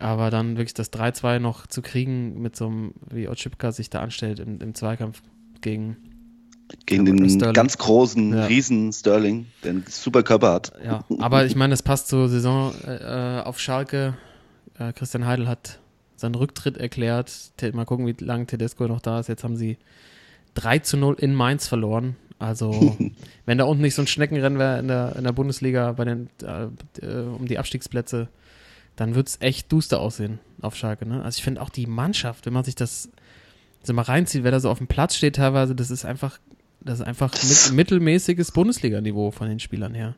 Aber dann wirklich das 3-2 noch zu kriegen mit so einem, wie Otschipka sich da anstellt im, im Zweikampf gegen,
Gegen
Ja,
den
Sterling.
ganz großen
Ja.
Riesen Sterling, der einen super Körper hat.
ja. Aber ich meine, das passt zur Saison äh, auf Schalke. Äh, Christian Heidel hat seinen Rücktritt erklärt. Mal gucken, wie lange Tedesco noch da ist. Jetzt haben sie 3 zu 0 in Mainz verloren. Also, wenn da unten nicht so ein Schneckenrennen wäre in der, in der Bundesliga bei den, äh, äh, um die Abstiegsplätze, dann wird es echt duster aussehen auf Schalke. Ne? Also ich finde auch die Mannschaft, wenn man sich das so mal reinzieht, wer da so auf dem Platz steht teilweise, das ist einfach, das ist einfach mit, mittelmäßiges Bundesliga-Niveau von den Spielern her.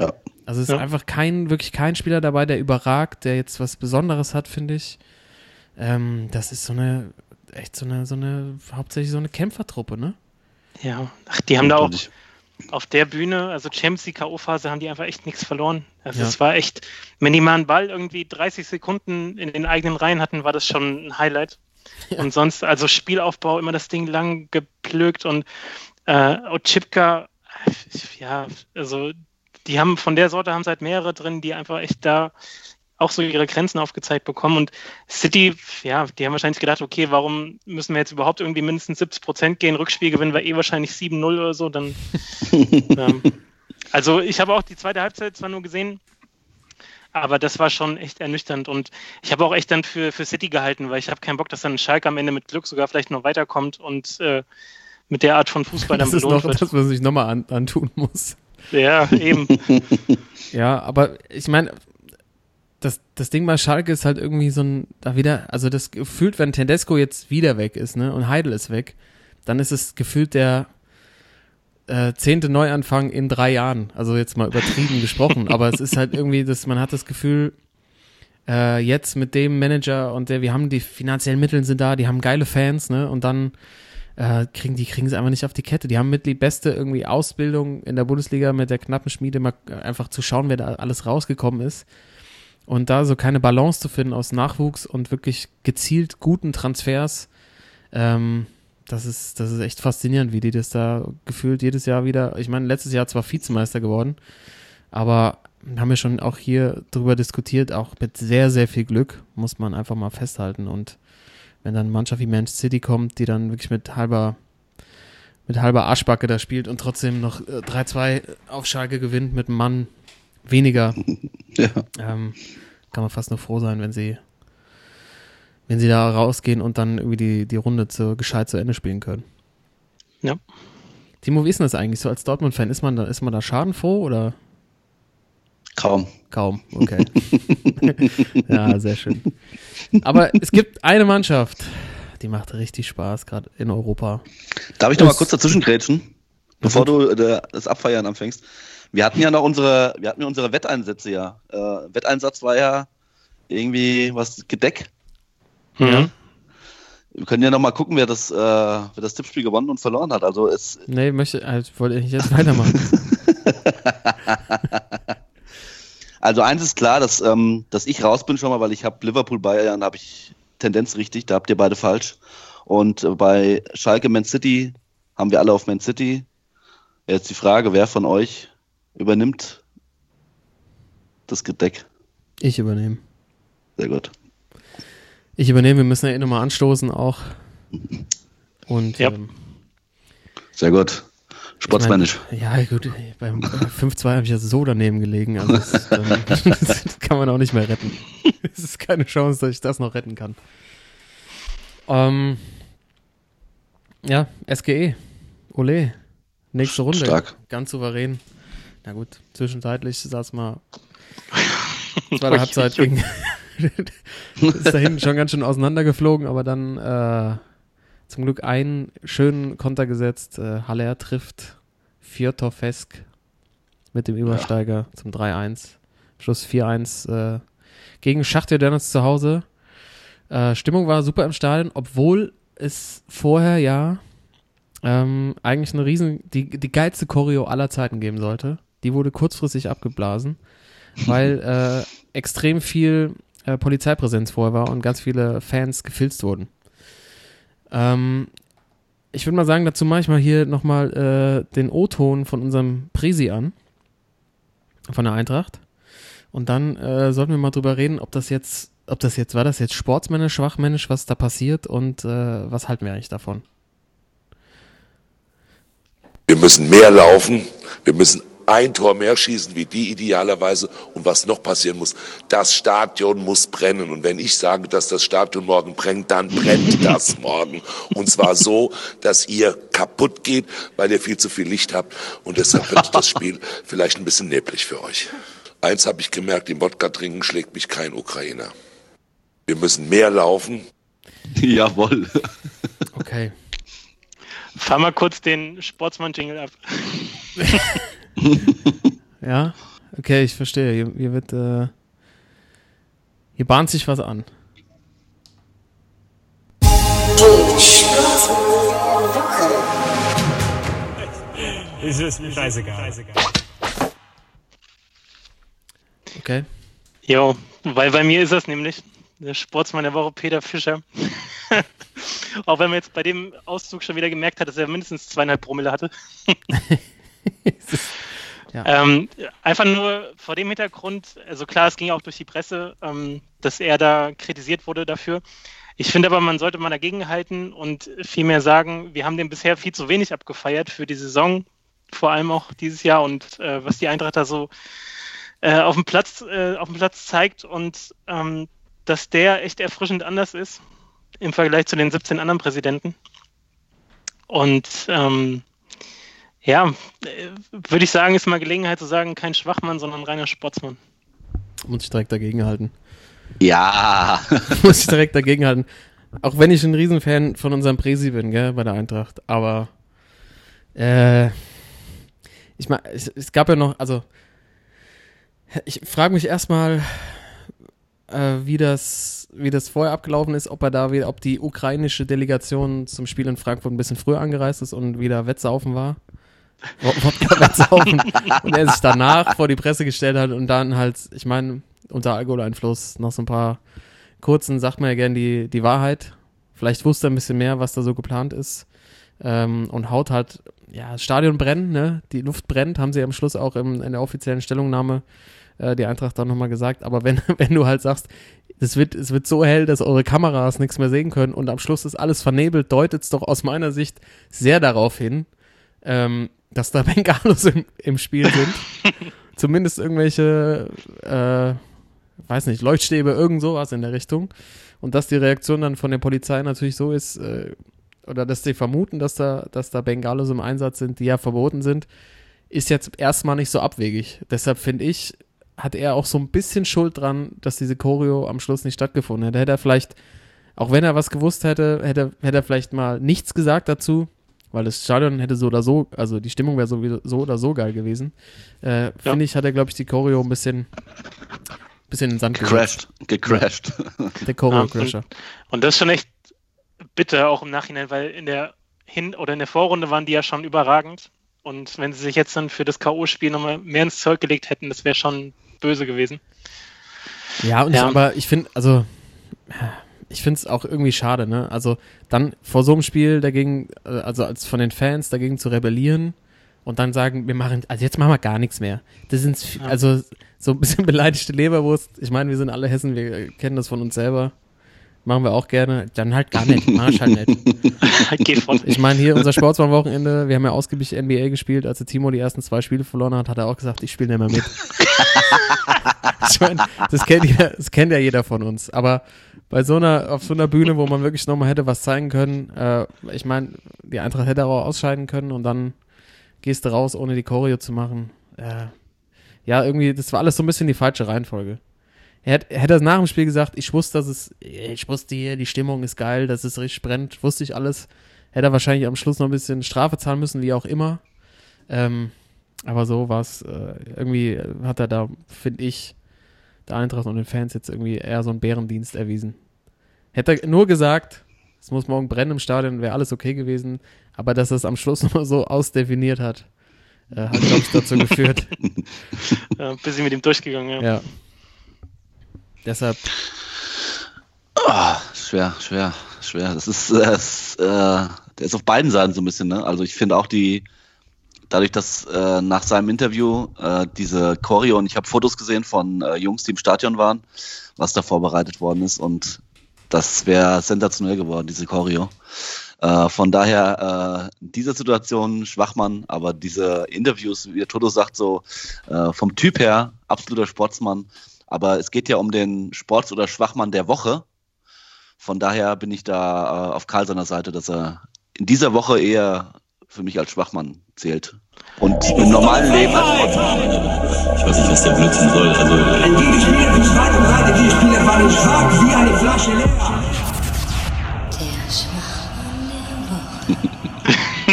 Ja.
Also es ist
Ja.
einfach kein, wirklich kein Spieler dabei, der überragt, der jetzt was Besonderes hat, finde ich. Ähm, das ist so eine, echt so eine, so eine, hauptsächlich so eine Kämpfertruppe, ne?
Ja, Ach, die haben da auch, auf der Bühne, also Champions League K.O.-Phase, haben die einfach echt nichts verloren. Also
Ja.
es war echt, wenn die mal einen Ball irgendwie 30 Sekunden in den eigenen Reihen hatten, war das schon ein Highlight. Und sonst, also Spielaufbau, immer das Ding lang geplögt und äh, Ochipka, ja, also die haben von der Sorte haben es halt mehrere drin, die einfach echt da auch so ihre Grenzen aufgezeigt bekommen. Und City, ja, die haben wahrscheinlich gedacht, okay, warum müssen wir jetzt überhaupt irgendwie mindestens 70 Prozent gehen? Rückspiel gewinnen wir eh wahrscheinlich 7-0 oder so. Dann, ähm, also ich habe auch die zweite Halbzeit zwar nur gesehen, aber das war schon echt ernüchternd. Und ich habe auch echt dann für, für City gehalten, weil ich habe keinen Bock, dass dann Schalke am Ende mit Glück sogar vielleicht noch weiterkommt und äh, mit der Art von Fußball dann
Das ist
belohnt
noch
wird.
das, was man sich nochmal an, antun muss.
Ja, eben.
Ja, aber ich meine, das, das Ding bei Schalke ist halt irgendwie so ein, da wieder, also das gefühlt, wenn Tedesco jetzt wieder weg ist, ne, und Heidel ist weg, dann ist es gefühlt der äh, zehnte Neuanfang in drei Jahren. Also jetzt mal übertrieben gesprochen, aber es ist halt irgendwie, dass man hat das Gefühl, äh, jetzt mit dem Manager und der, wir haben die finanziellen Mittel sind da, die haben geile Fans, ne, und dann äh, kriegen die kriegen sie einfach nicht auf die Kette. Die haben mit die beste irgendwie Ausbildung in der Bundesliga mit der knappen Schmiede mal äh, einfach zu schauen, wer da alles rausgekommen ist. Und da so keine Balance zu finden aus Nachwuchs und wirklich gezielt guten Transfers, ähm, das ist, das ist echt faszinierend, wie die das da gefühlt jedes Jahr wieder, ich meine, letztes Jahr zwar Vizemeister geworden, aber haben wir schon auch hier drüber diskutiert, auch mit sehr, sehr viel Glück, muss man einfach mal festhalten. Und wenn dann eine Mannschaft wie Manchester City kommt, die dann wirklich mit halber, mit halber Arschbacke da spielt und trotzdem noch äh, 3-2 auf Schalke gewinnt mit einem Mann weniger,
Ja.
ähm, kann man fast nur froh sein, wenn sie, wenn sie da rausgehen und dann irgendwie die, die Runde zu, gescheit zu Ende spielen können.
Ja.
Timo, wie ist denn das eigentlich so als Dortmund-Fan? Ist man da, ist man da schadenfroh oder
Kaum.
kaum? Okay. ja, sehr schön. Aber es gibt eine Mannschaft, die macht richtig Spaß, gerade in Europa.
Darf ich noch mal kurz dazwischen grätschen, bevor du äh, das Abfeiern anfängst? Wir hatten ja noch unsere, wir hatten ja unsere Wetteinsätze ja. Äh, Wetteinsatz war ja irgendwie was Gedeck.
Mhm.
Wir können ja noch mal gucken, wer das, äh, wer das Tippspiel gewonnen und verloren hat. Also es,
Nee, möchte, halt, wollte ich jetzt weitermachen.
also eins ist klar, dass, ähm, dass ich raus bin schon mal, weil ich habe Liverpool Bayern, habe ich Tendenz richtig, da habt ihr beide falsch. Und äh, bei Schalke Man City haben wir alle auf Man City. Jetzt die Frage, wer von euch übernimmt das Gedeck?
Ich übernehme.
Sehr gut.
Ich übernehme, wir müssen ja eh nochmal anstoßen auch. Und
Ja.
ähm,
Sehr gut. Sportsmännisch.
Ich mein, ja, gut, beim äh, 5-2 habe ich ja so daneben gelegen. Also das, ähm, das kann man auch nicht mehr retten. Es ist keine Chance, dass ich das noch retten kann. Ähm, ja, SGE. Ole. Nächste Runde.
Stark.
Ganz souverän. Na gut, zwischenzeitlich es mal. Zweite Halbzeit ging. ist da hinten schon ganz schön auseinandergeflogen, aber dann äh, zum Glück einen schönen Konter gesetzt. Äh, Haller trifft Fjotofesk mit dem Übersteiger zum 3-1. Schluss 4-1 äh, gegen Schachtja Donetsk zu Hause. Äh, Stimmung war super im Stadion, obwohl es vorher ja ähm, eigentlich eine riesen, die, die geilste Choreo aller Zeiten geben sollte. Die wurde kurzfristig abgeblasen, weil äh, extrem viel äh, Polizeipräsenz vorher war und ganz viele Fans gefilzt wurden. Ähm, ich würde mal sagen, dazu mache ich mal hier nochmal äh, den O-Ton von unserem Presi an, von der Eintracht. Und dann äh, sollten wir mal drüber reden, ob das jetzt, ob das jetzt, war das jetzt sportsmännisch, schwachmännisch, was da passiert und äh, was halten wir eigentlich davon?
Wir müssen mehr laufen. Wir müssen ein Tor mehr schießen wie die idealerweise. Und was noch passieren muss, das Stadion muss brennen. Und wenn ich sage, dass das Stadion morgen brennt, dann brennt das morgen. Und zwar so, dass ihr kaputt geht, weil ihr viel zu viel Licht habt. Und deshalb wird das Spiel vielleicht ein bisschen neblig für euch. Eins habe ich gemerkt, im Wodka trinken schlägt mich kein Ukrainer. Wir müssen mehr laufen.
Jawohl.
Okay.
Fahr mal kurz den Sportsmann-Jingle ab.
Ja, okay, ich verstehe. Hier, hier wird, äh, hier bahnt sich was an.
ist es scheißegal.
Okay.
Jo, weil bei mir ist das nämlich der Sportsmann der Woche Peter Fischer. Auch wenn man jetzt bei dem Auszug schon wieder gemerkt hat, dass er mindestens zweieinhalb Promille hatte.
Ja.
ähm, einfach nur vor dem Hintergrund, also klar, es ging auch durch die Presse, ähm, dass er da kritisiert wurde dafür. Ich finde aber, man sollte mal dagegen halten und vielmehr sagen, wir haben den bisher viel zu wenig abgefeiert für die Saison, vor allem auch dieses Jahr und äh, was die Eintracht da so äh, auf dem Platz äh, auf dem Platz zeigt und ähm, dass der echt erfrischend anders ist im Vergleich zu den 17 anderen Präsidenten. Und ähm, ja, äh, würde ich sagen, ist mal Gelegenheit zu sagen, kein Schwachmann, sondern reiner Sportsmann.
Muss ich direkt dagegen halten.
Ja.
Muss ich direkt dagegen halten. Auch wenn ich ein Riesenfan von unserem Presi bin, gell, bei der Eintracht. Aber äh, ich meine, es, es gab ja noch, also ich frage mich erstmal, äh, wie das, wie das vorher abgelaufen ist, ob er da wieder, ob die ukrainische Delegation zum Spiel in Frankfurt ein bisschen früher angereist ist und wieder Wettsaufen war. Wo- Wodka Wettsaufen. und er sich danach vor die Presse gestellt hat und dann halt, ich meine, unter Alkoholeinfluss noch so ein paar kurzen, sagt man ja gern die, die Wahrheit. Vielleicht wusste er ein bisschen mehr, was da so geplant ist. Ähm, und haut halt, ja, das Stadion brennt, ne? Die Luft brennt, haben sie am Schluss auch im, in der offiziellen Stellungnahme äh, die Eintracht dann nochmal gesagt. Aber wenn, wenn du halt sagst, es wird, es wird so hell, dass eure Kameras nichts mehr sehen können und am Schluss ist alles vernebelt, deutet es doch aus meiner Sicht sehr darauf hin, ähm, dass da Bengalos im, im Spiel sind. Zumindest irgendwelche, äh, weiß nicht, Leuchtstäbe, irgend sowas in der Richtung. Und dass die Reaktion dann von der Polizei natürlich so ist, äh, oder dass sie vermuten, dass da, dass da Bengalos im Einsatz sind, die ja verboten sind, ist jetzt erstmal nicht so abwegig. Deshalb finde ich, hat er auch so ein bisschen Schuld dran, dass diese Choreo am Schluss nicht stattgefunden hätte. Hätte er vielleicht, auch wenn er was gewusst hätte, hätte, hätte er vielleicht mal nichts gesagt dazu, weil das Stadion hätte so oder so, also die Stimmung wäre so, so oder so geil gewesen. Äh, Finde ich, hat er, glaube ich, die Choreo ein bisschen, bisschen in den Sand.
Gecrashed. Gecrashed.
Der Choreo-Crasher.
Und das ist schon echt bitter, auch im Nachhinein, weil in der Hin- oder in der Vorrunde waren die ja schon überragend. Und wenn sie sich jetzt dann für das K.O.-Spiel nochmal mehr ins Zeug gelegt hätten, das wäre schon böse gewesen.
Ja, und
Ja.
Ich, aber ich finde, also, ich finde es auch irgendwie schade, ne? Also, dann vor so einem Spiel dagegen, äh, also als von den Fans dagegen zu rebellieren und dann sagen, wir machen, also jetzt machen wir gar nichts mehr. Das sind, also, so ein bisschen beleidigte Leberwurst. Ich meine, wir sind alle Hessen, wir kennen das von uns selber. Machen wir auch gerne. Dann halt gar nicht. Mach ich halt nicht. Ich meine, hier unser Sportsmann-Wochenende, wir haben ja ausgiebig NBA gespielt. Als der Timo die ersten zwei Spiele verloren hat, hat er auch gesagt, ich spiele nicht mehr mit. ich meine, das kennt, jeder, das kennt ja jeder von uns. Aber bei so einer, auf so einer Bühne, wo man wirklich nochmal hätte was zeigen können, äh, ich meine, die Eintracht hätte auch ausscheiden können und dann gehst du raus, ohne die Choreo zu machen. Äh, ja, irgendwie, das war alles so ein bisschen die falsche Reihenfolge. Er hätte, er nach dem Spiel gesagt, ich wusste, dass es, ich wusste hier, die Stimmung ist geil, dass es richtig brennt, wusste ich alles. Hätte er wahrscheinlich am Schluss noch ein bisschen Strafe zahlen müssen, wie auch immer. Ähm, aber so war es, äh, irgendwie hat er da, finde ich, der Eintracht und den Fans jetzt irgendwie eher so einen Bärendienst erwiesen. Hätte er nur gesagt, es muss morgen brennen im Stadion, wäre alles okay gewesen, aber dass er es am Schluss nur so ausdefiniert hat, äh, hat, glaube ich, dazu geführt.
Ja, bis sie mit ihm durchgegangen, ja.
Ja. Deshalb,
Ah, schwer, schwer, schwer. Das ist, das, äh, der ist auf beiden Seiten so ein bisschen, ne? Also ich finde auch die, dadurch, dass äh, nach seinem Interview äh, diese Choreo und ich habe Fotos gesehen von äh, Jungs, die im Stadion waren, was da vorbereitet worden ist und das wäre sensationell geworden, diese Choreo. Äh, von daher, äh, dieser Situation Schwachmann, aber diese Interviews, wie Toto sagt, so äh, vom Typ her absoluter Sportsmann. Aber es geht ja um den Sports- oder Schwachmann der Woche. Von daher bin ich da äh, auf Karl seiner Seite, dass er in dieser Woche eher für mich als Schwachmann zählt. Und im normalen Leben als Sportsmann.
Ich weiß nicht, was der Blödsinn soll. Also,
Ein Gegenspieler für zweite Breite, die Spieler waren schwach wie eine Flasche leer.
Der Schwachmann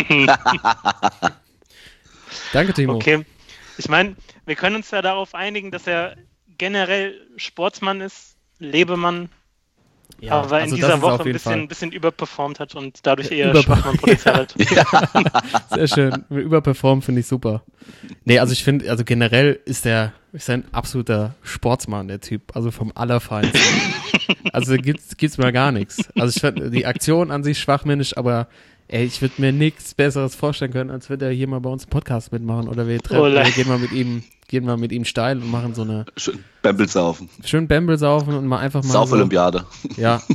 der Woche.
danke Timo.
Okay. Ich meine, wir können uns ja darauf einigen, dass er generell Sportsmann ist, Lebemann
Ja,
aber in
also das
dieser
ist
Woche
auf
ein
jeden
bisschen,
Fall.
bisschen überperformt hat und dadurch eher Schwachmann-Potenzial hat.
Sehr schön. Überperformen finde ich super. Nee, also ich finde, also generell ist der, ist ein absoluter Sportsmann, der Typ. Also vom Allerfeinsten. also gibt's, gibt's mal gar nichts. Also ich fand die Aktion an sich schwachmännisch, aber ey, ich würde mir nichts Besseres vorstellen können, als würde er hier mal bei uns im Podcast mitmachen oder wir treffen,
Oh,
wir gehen mal mit ihm, gehen mal mit ihm steil und machen so eine
Schön Bamble saufen.
schön Bamble saufen und mal einfach mal so,
Sauf-Olympiade.
ja.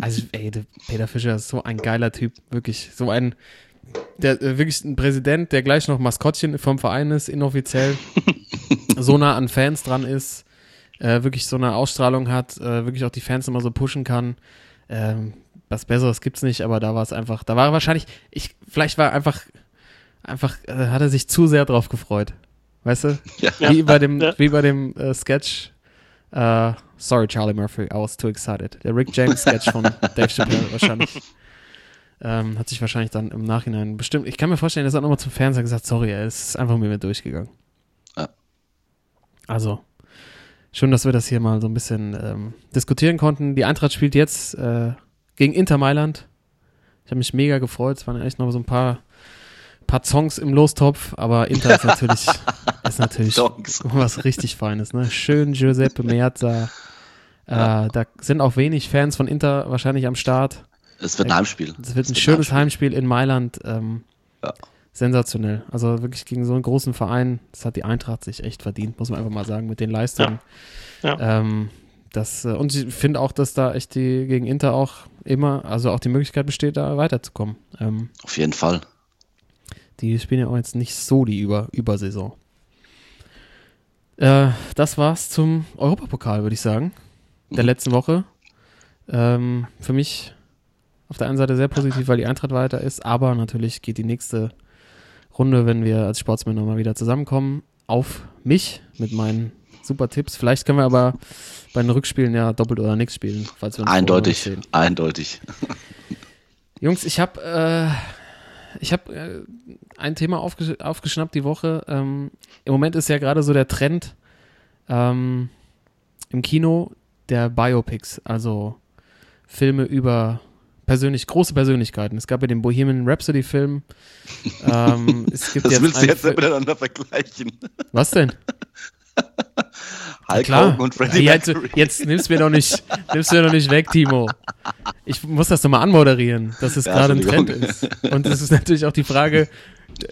Also, ey, der Peter Fischer ist so ein geiler Typ, wirklich. So ein, der äh, wirklich ein Präsident, der gleich noch Maskottchen vom Verein ist, inoffiziell, so nah an Fans dran ist, äh, wirklich so eine Ausstrahlung hat, äh, wirklich auch die Fans immer so pushen kann. Ähm, was Besseres gibt's nicht, aber da war es einfach, da war er wahrscheinlich, ich, vielleicht war er einfach, einfach, äh, hat er sich zu sehr drauf gefreut. Weißt du?
Ja.
Wie bei dem,
Ja.
wie bei dem äh, Sketch, äh, sorry Charlie Murphy, I was too excited. Der Rick James Sketch von Dave Chappelle wahrscheinlich. Ähm, hat sich wahrscheinlich dann im Nachhinein bestimmt, ich kann mir vorstellen, er auch nochmal zum Fernseher gesagt, sorry, es ist einfach mit mir durchgegangen.
Ja.
Also, schön, dass wir das hier mal so ein bisschen ähm, diskutieren konnten. Die Eintracht spielt jetzt äh, gegen Inter Mailand. Ich habe mich mega gefreut. Es waren echt noch so ein paar, paar Songs im Lostopf, aber Inter ist natürlich, ist natürlich
Songs.
was richtig Feines. Ne? Schön Giuseppe Meazza. Äh, Da sind auch wenig Fans von Inter wahrscheinlich am Start.
Es wird ein Heimspiel.
Es wird ein
Es
schönes Heimspiel in Mailand. Ähm,
Ja.
Sensationell. Also wirklich gegen so einen großen Verein. Das hat die Eintracht sich echt verdient, muss man einfach mal sagen, mit den Leistungen.
Ja.
Ähm, das, äh, und ich finde auch, dass da echt die gegen Inter auch immer, also auch die Möglichkeit besteht, da weiterzukommen. Ähm,
Auf jeden Fall.
die spielen ja auch jetzt nicht so die Über Übersaison. Äh, das war's zum Europapokal, würde ich sagen. Der letzten Woche. Ähm, für mich auf der einen Seite sehr positiv, weil die Eintracht weiter ist, aber natürlich geht die nächste Runde, wenn wir als Sportsmänner mal wieder zusammenkommen, auf mich mit meinen super Tipps. Vielleicht können wir aber bei den Rückspielen ja doppelt oder nichts spielen, falls wir uns
Eindeutig. Eindeutig.
Jungs, ich habe äh, ich habe äh, ein Thema aufgesch aufgeschnappt die Woche. Ähm, Im Moment ist ja gerade so der Trend ähm, im Kino der Biopics, also Filme über persönlich große Persönlichkeiten. Es gab ja den Bohemian Rhapsody Film. ähm, es gibt
Das
jetzt
willst du jetzt miteinander vergleichen.
Was denn?
Hulk
Klar.
Hogan und Freddie
Ja, jetzt,
Mercury.
jetzt nimmst mir doch nicht, nimmst mir doch nicht weg, Timo. Ich muss das doch mal anmoderieren, dass es
Ja,
gerade ein Trend ist. Und es ist natürlich auch die Frage,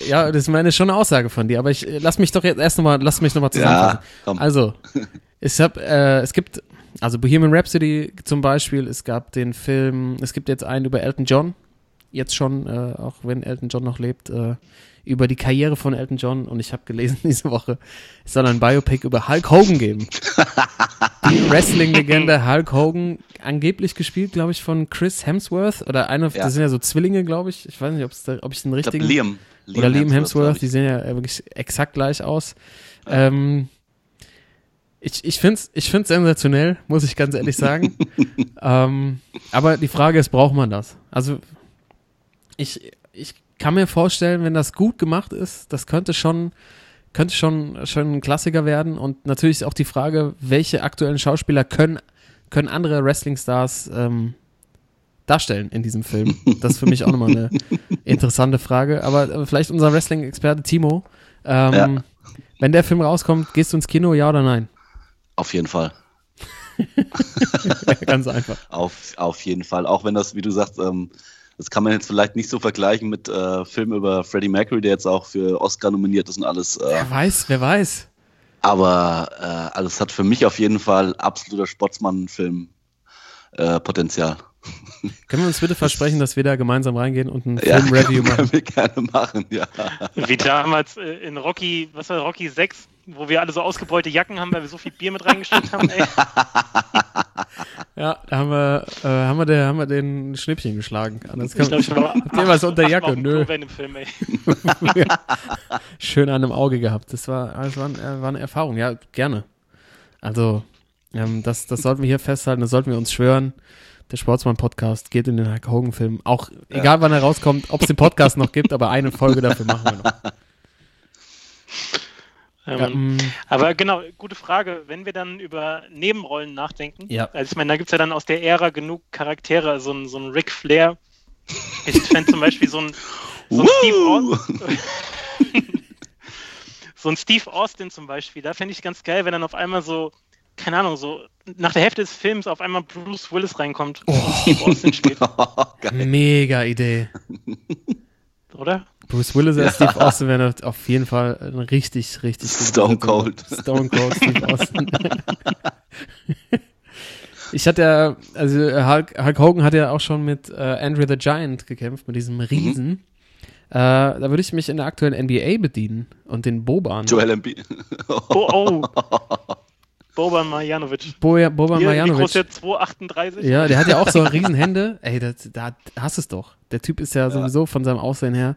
ja, das ist meine schon eine Aussage von dir, aber ich äh, lass mich doch jetzt erst nochmal, lass mich nochmal zusammenfassen.
Ja, komm.
Also, ich hab, äh, es gibt, also Bohemian Rhapsody zum Beispiel, es gab den Film, es gibt jetzt einen über Elton John, jetzt schon, äh, auch wenn Elton John noch lebt, äh, über die Karriere von Elton John und ich habe gelesen diese Woche, es soll ein Biopic über Hulk Hogan geben. die Wrestling-Legende Hulk Hogan, angeblich gespielt, glaube ich, von Chris Hemsworth oder einer,
Ja.
das sind ja so Zwillinge, glaube ich. Ich weiß nicht, da, ob ich den
Ich glaub,
richtigen
Liam.
oder Liam Hemsworth, die sehen ja äh, wirklich exakt gleich aus. Ähm, ich ich finde es ich find's sensationell, muss ich ganz ehrlich sagen. ähm, aber die Frage ist, braucht man das? Also, ich, ich kann mir vorstellen, wenn das gut gemacht ist, das könnte schon, könnte schon, schon ein Klassiker werden. Und natürlich ist auch die Frage, welche aktuellen Schauspieler können, können andere Wrestling-Stars ähm, darstellen in diesem Film? Das ist für mich auch nochmal eine interessante Frage. Aber äh, vielleicht unser Wrestling-Experte Timo. Ähm,
Ja.
Wenn der Film rauskommt, gehst du ins Kino, ja oder nein?
Auf jeden Fall.
Ganz einfach.
Auf, auf jeden Fall. Auch wenn das, wie du sagst, ähm, das kann man jetzt vielleicht nicht so vergleichen mit äh, Filmen über Freddie Mercury, der jetzt auch für Oscar nominiert ist und alles. Äh,
Wer weiß, wer weiß.
aber äh, also es hat für mich auf jeden Fall absoluter Sportsmann-Film äh.
Können wir uns bitte versprechen, dass wir da gemeinsam reingehen und ein
Ja,
Film-Review
können
machen?
wir gerne machen, ja.
Wie damals äh, in Rocky, was war Rocky 6, wo wir alle so ausgebeulte Jacken haben, weil wir so viel Bier mit reingestellt haben, ey.
Ja, da haben wir, äh, haben wir, der, haben wir den Schnippchen geschlagen. Das
Ich glaube, ich war
was unter Jacke? Nö.
Film, ey.
Schön an einem Auge gehabt. Das war, das war, war eine Erfahrung. Ja, gerne. Also, ähm, das, das sollten wir hier festhalten, das sollten wir uns schwören. Der Sportsmann-Podcast geht in den Hulk Hogan-Film. Auch egal, wann er rauskommt, ob es den Podcast noch gibt, aber eine Folge dafür machen wir noch.
Ähm,
Ja, mm.
Aber genau, gute Frage. Wenn wir dann über Nebenrollen nachdenken,
Ja.
also ich meine, da gibt es ja dann aus der Ära genug Charaktere, so ein, so ein Ric Flair. Ich fände zum Beispiel so ein, so ein Steve Austin. so ein Steve Austin zum Beispiel, da fände ich ganz geil, wenn dann auf einmal so, keine Ahnung, so nach der Hälfte des Films auf einmal Bruce Willis reinkommt und Steve Austin spielt,
Mega Idee.
oder?
Bruce Willis als Steve Austin wäre auf jeden Fall ein richtig, richtig
Stone. Cold.
Stone Cold Steve Austin. ich hatte ja, also Hulk, Hulk Hogan hat ja auch schon mit äh, Andrew the Giant gekämpft, mit diesem Riesen. Äh, da würde ich mich in der aktuellen NBA bedienen und den Boban.
Joel Embiid.
Oh, oh. Boban Marjanovic.
Boja, Boban
Hier, wie groß
Marjanovic.
der 238?
Ja, der hat ja auch so Riesenhände. Ey, da hast du es doch. Der Typ ist ja, sowieso von seinem Aussehen her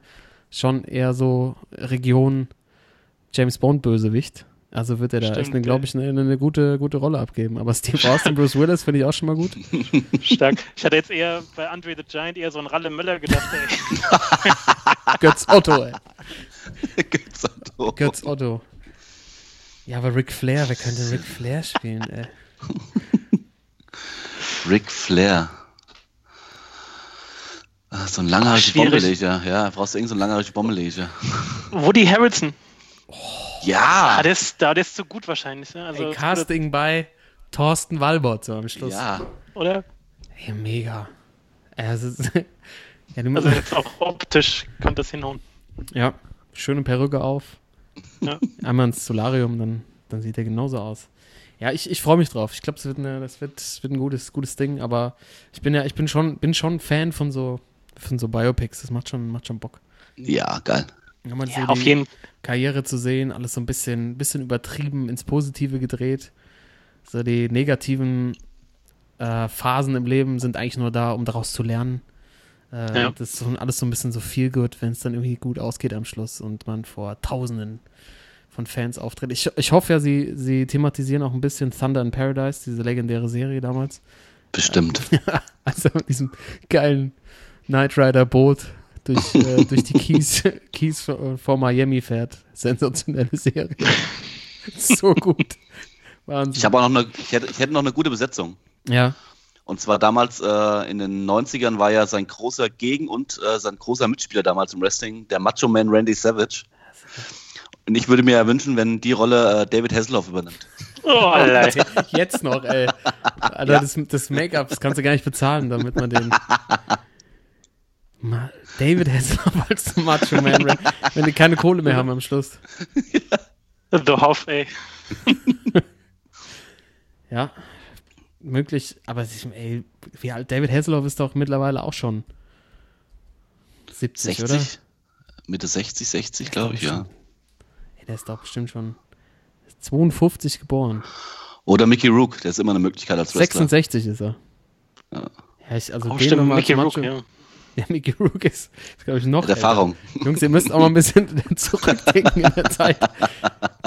schon eher so Region James Bond Bösewicht. Also wird er da
Stimmt,
echt, glaube ich, eine, eine gute, gute Rolle abgeben. Aber Steve Austin, Bruce Willis finde ich auch schon mal gut.
Stark. Ich hatte jetzt eher bei Andre the Giant eher so an Ralle Möller gedacht, ey.
Götz Otto, ey.
Götz Otto.
Götz Otto. Ja, aber Ric Flair, wer könnte Ric Flair spielen, ey?
Ric Flair. Ah, So ein langhaariger. Bombeleger. Ja, brauchst du irgend so einen langhaarigen Bombeleger.
Woody Harrelson.
Ja!
Ah, der ist, da, der ist zu gut wahrscheinlich. Ne? Also,
Ey, Casting bei Thorsten Walbott so am Schluss.
Ja.
Oder?
Ey, mega. Das ist, ja, du,
Also jetzt auch optisch könnte das hinhauen.
ja, schöne Perücke auf.
Ja.
Einmal ins Solarium, dann, dann sieht er genauso aus. Ja, ich, ich freue mich drauf. Ich glaube, es wird, eine, das wird, das wird ein gutes, gutes Ding, aber ich bin ja, ich bin schon, bin schon Fan von so, von so Biopics. Das macht schon, macht schon Bock.
Ja, geil.
Ja,
so
auf
die
jeden
Karriere zu sehen, alles so ein bisschen, bisschen übertrieben ins Positive gedreht. So die negativen äh, Phasen im Leben sind eigentlich nur da, um daraus zu lernen. Äh,
Ja.
Das ist so, alles so ein bisschen so viel gut, wenn es dann irgendwie gut ausgeht am Schluss und man vor Tausenden von Fans auftritt. Ich, ich hoffe ja, sie, sie thematisieren auch ein bisschen Thunder in Paradise, diese legendäre Serie damals.
Bestimmt.
Also mit diesem geilen Knight Rider Boot durch, äh, durch die Keys, Keys vor, Miami fährt. Sensationelle Serie. so gut. Wahnsinn.
Ich habe auch noch eine, ich hätte, ich hätte noch eine gute Besetzung.
ja,
Und zwar damals äh, in den 90ern war ja sein großer Gegen- und äh, sein großer Mitspieler damals im Wrestling, der Macho Man Randy Savage. Und ich würde mir ja wünschen, wenn die Rolle äh, David Hasselhoff übernimmt.
Oh, Alter.
jetzt noch, ey. Alter, das, das Make-up, das kannst du gar nicht bezahlen, damit man den. Ma David Hasselhoff als Macho Man, wenn die keine Kohle mehr haben am Schluss.
The Hoff, ey.
Ja, möglich, aber ey, wie alt David Hasselhoff ist doch mittlerweile auch schon 70,
60?
oder?
Mitte 60, 60, glaube ich, ja.
Ey, der ist doch bestimmt schon 52 geboren.
Oder Mickey Rook, der ist immer eine Möglichkeit als Wrestler.
66 ist er.
Ja.
Ja, ich, also
Oh,
den
stimmt, Mickey Rook, ja.
Ja, Mickey Rook ist, ist glaube ich, noch
Mit Erfahrung.
älter. Jungs, ihr müsst auch mal ein bisschen zurückdenken in der Zeit.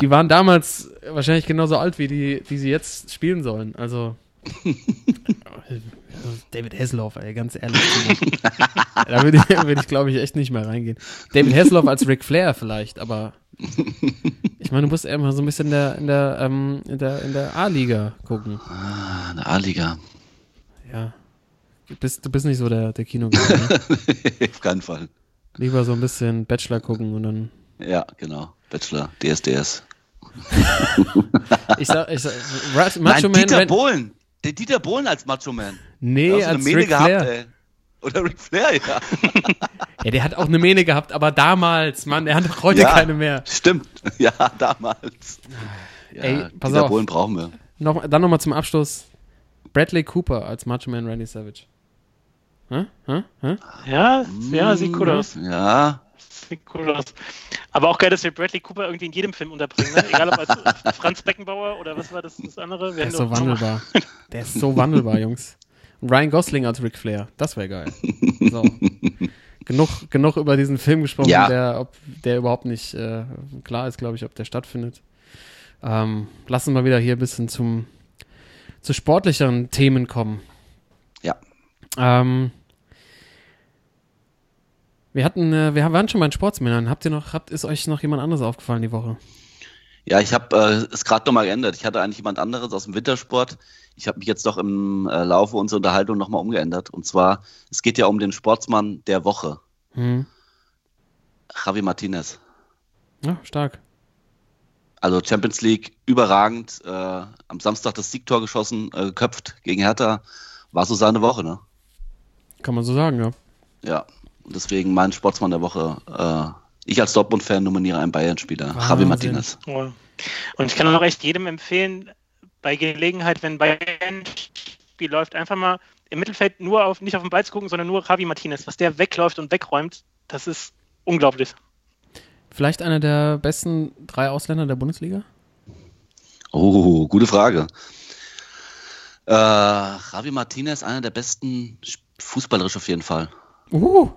Die waren damals wahrscheinlich genauso alt, wie die, wie sie jetzt spielen sollen. Also, David Hasselhoff, ey, ganz ehrlich. da würde ich, würd ich glaube ich, echt nicht mehr reingehen. David Hasselhoff als Ric Flair vielleicht, aber ich meine, du musst mal so ein bisschen in der, in der, ähm, in der, in der A-Liga gucken.
Ah, eine A-Liga.
Ja. Du bist, du bist nicht so der, der Kinogänger, ne?
Auf keinen Fall.
Lieber so ein bisschen Bachelor gucken und dann.
Ja, genau. Bachelor, DSDS.
Ich sag, ich sag, Macho
Nein,
Man.
Dieter Bohlen. Der Dieter Bohlen als Macho Man.
nee, als
eine Mähne
Ric
gehabt,
Flair.
ey. Oder Ric Flair, ja.
Ja, der hat auch eine Mähne gehabt, aber damals, Mann, er hat doch heute
Ja.
keine mehr.
Stimmt. Ja, damals. Ja,
Ey, pass
Dieter
auf.
Bohlen brauchen wir.
Noch, dann nochmal zum Abschluss. Bradley Cooper als Macho Man Randy Savage. Hä? Hä? Hä?
Ja, ja, sieht cool aus.
Ja,
Sieht cool aus. Aber auch geil, dass wir Bradley Cooper irgendwie in jedem Film unterbringen. Ne? Egal ob als Franz Beckenbauer oder was war das, das andere. Wir
Der ist so wandelbar. Der ist so wandelbar, Jungs. Und Ryan Gosling als Ric Flair. Das wäre geil. So. genug, genug über diesen Film gesprochen,
Ja.
der, ob, der überhaupt nicht äh, klar ist, glaube ich, ob der stattfindet. Ähm, lass uns mal wieder hier ein bisschen zum, zu sportlicheren Themen kommen.
Ja.
Ähm, wir hatten, äh, wir waren schon bei den Sportsmännern. Habt ihr noch, habt, ist euch noch jemand anderes aufgefallen die Woche?
Ja, ich habe äh, es gerade nochmal geändert. Ich hatte eigentlich jemand anderes aus dem Wintersport. Ich habe mich jetzt doch im äh, Laufe unserer Unterhaltung nochmal umgeändert. Und zwar, es geht ja um den Sportsmann der Woche,
Hm.
Javi Martinez.
Ja, stark.
Also Champions League überragend. Äh, am Samstag das Siegtor geschossen, äh, geköpft gegen Hertha. War so seine Woche, ne?
Kann man so sagen, ja.
Ja. Und deswegen mein Sportsmann der Woche. Äh, ich als Dortmund-Fan nominiere einen Bayern-Spieler, Javi. Martinez.
Ja. Und ich kann auch echt jedem empfehlen, bei Gelegenheit, wenn Bayern ein Spiel läuft, einfach mal im Mittelfeld nur auf, nicht auf den Ball zu gucken, sondern nur Javi Martinez. Was der wegläuft und wegräumt, das ist unglaublich.
Vielleicht einer der besten drei Ausländer der Bundesliga?
Oh, gute Frage. Äh, Javi Martinez, einer der besten fußballerisch auf jeden Fall.
Uh,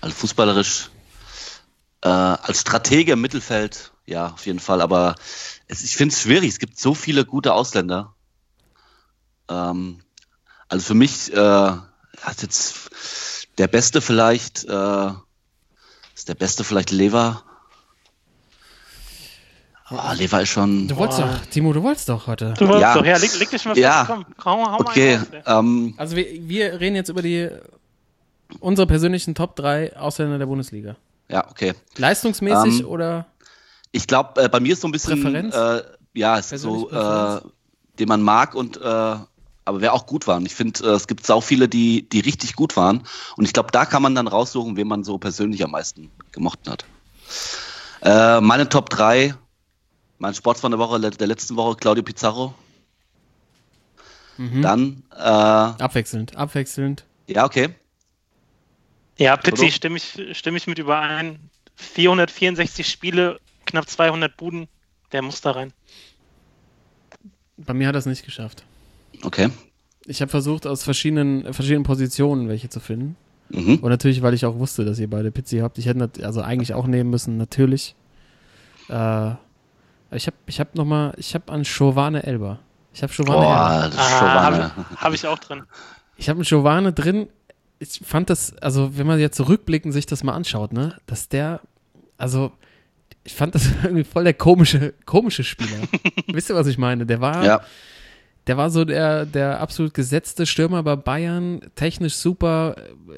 Also fußballerisch, äh, als Stratege im Mittelfeld, ja, auf jeden Fall. Aber es, ich finde es schwierig. Es gibt so viele gute Ausländer. Ähm, also für mich äh, hat jetzt der Beste vielleicht, äh, ist der Beste vielleicht Lever. Oh, Lever ist schon.
du wolltest
Boah.
doch, Timo, du wolltest doch heute.
Du wolltest
Ja.
doch, ja, leg, leg dich mal
Ja.
fest, komm, hau, hau
Okay,
ey.
ähm,
Also wir, wir reden jetzt über die unsere persönlichen Top 3 Ausländer der Bundesliga.
ja, okay.
Leistungsmäßig
Ähm,
oder
Ich glaube, äh, bei mir ist so ein bisschen,
Präferenz?
äh, ja, so, äh, den man mag und äh, aber wer auch gut war. Und ich finde, äh, es gibt sau viele, die, die richtig gut waren. Und ich glaube, da kann man dann raussuchen, wen man so persönlich am meisten gemocht hat. Äh, meine Top 3, mein Sportsmann der Woche, der letzten Woche, Claudio Pizarro.
Mhm.
Dann,
abwechselnd, abwechselnd.
ja, okay.
Ja, Pizzi, stimme ich, stimme ich mit überein. 464 Spiele, knapp 200 Buden, der muss da rein.
Bei mir hat er es nicht geschafft.
Okay.
Ich habe versucht, aus verschiedenen, verschiedenen Positionen welche zu finden.
Mhm.
Und natürlich, weil ich auch wusste, dass ihr beide Pizzi habt. Ich hätte also eigentlich auch nehmen müssen, natürlich. Äh, ich habe ich hab nochmal, ich habe an Giovane Elba. Ich habe Elba.
Das ist schon
Ah, habe hab ich auch drin.
Ich habe einen Giovane drin. Ich fand das, also wenn man jetzt zurückblickend sich das mal anschaut, ne, dass der, also ich fand das irgendwie voll der komische, komische Spieler. Wisst ihr, was ich meine? Der war,
Ja,
der war so der, der absolut gesetzte Stürmer bei Bayern, technisch super,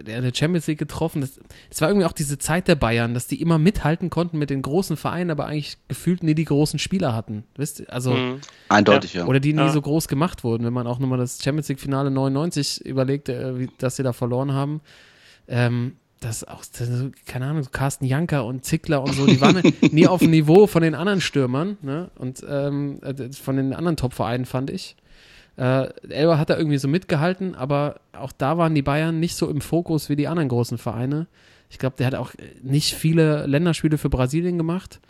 der hat die Champions League getroffen. Das, das war irgendwie auch diese Zeit der Bayern, dass die immer mithalten konnten mit den großen Vereinen, aber eigentlich gefühlt nie die großen Spieler hatten. Wisst ihr? Also,
Mhm.
eindeutig, ja.
oder die nie
Ja.
so groß gemacht wurden, wenn man auch nochmal das Champions League-Finale 99 überlegt, äh, wie, dass sie da verloren haben. Ähm, das auch, das, keine Ahnung, so Carsten Janker und Zickler und so, die waren nie auf dem Niveau von den anderen Stürmern, ne? Und ähm, äh, von den anderen Top-Vereinen, fand ich. Äh, Elber hat da irgendwie so mitgehalten, aber auch da waren die Bayern nicht so im Fokus wie die anderen großen Vereine. Ich glaube, der hat auch nicht viele Länderspiele für Brasilien gemacht.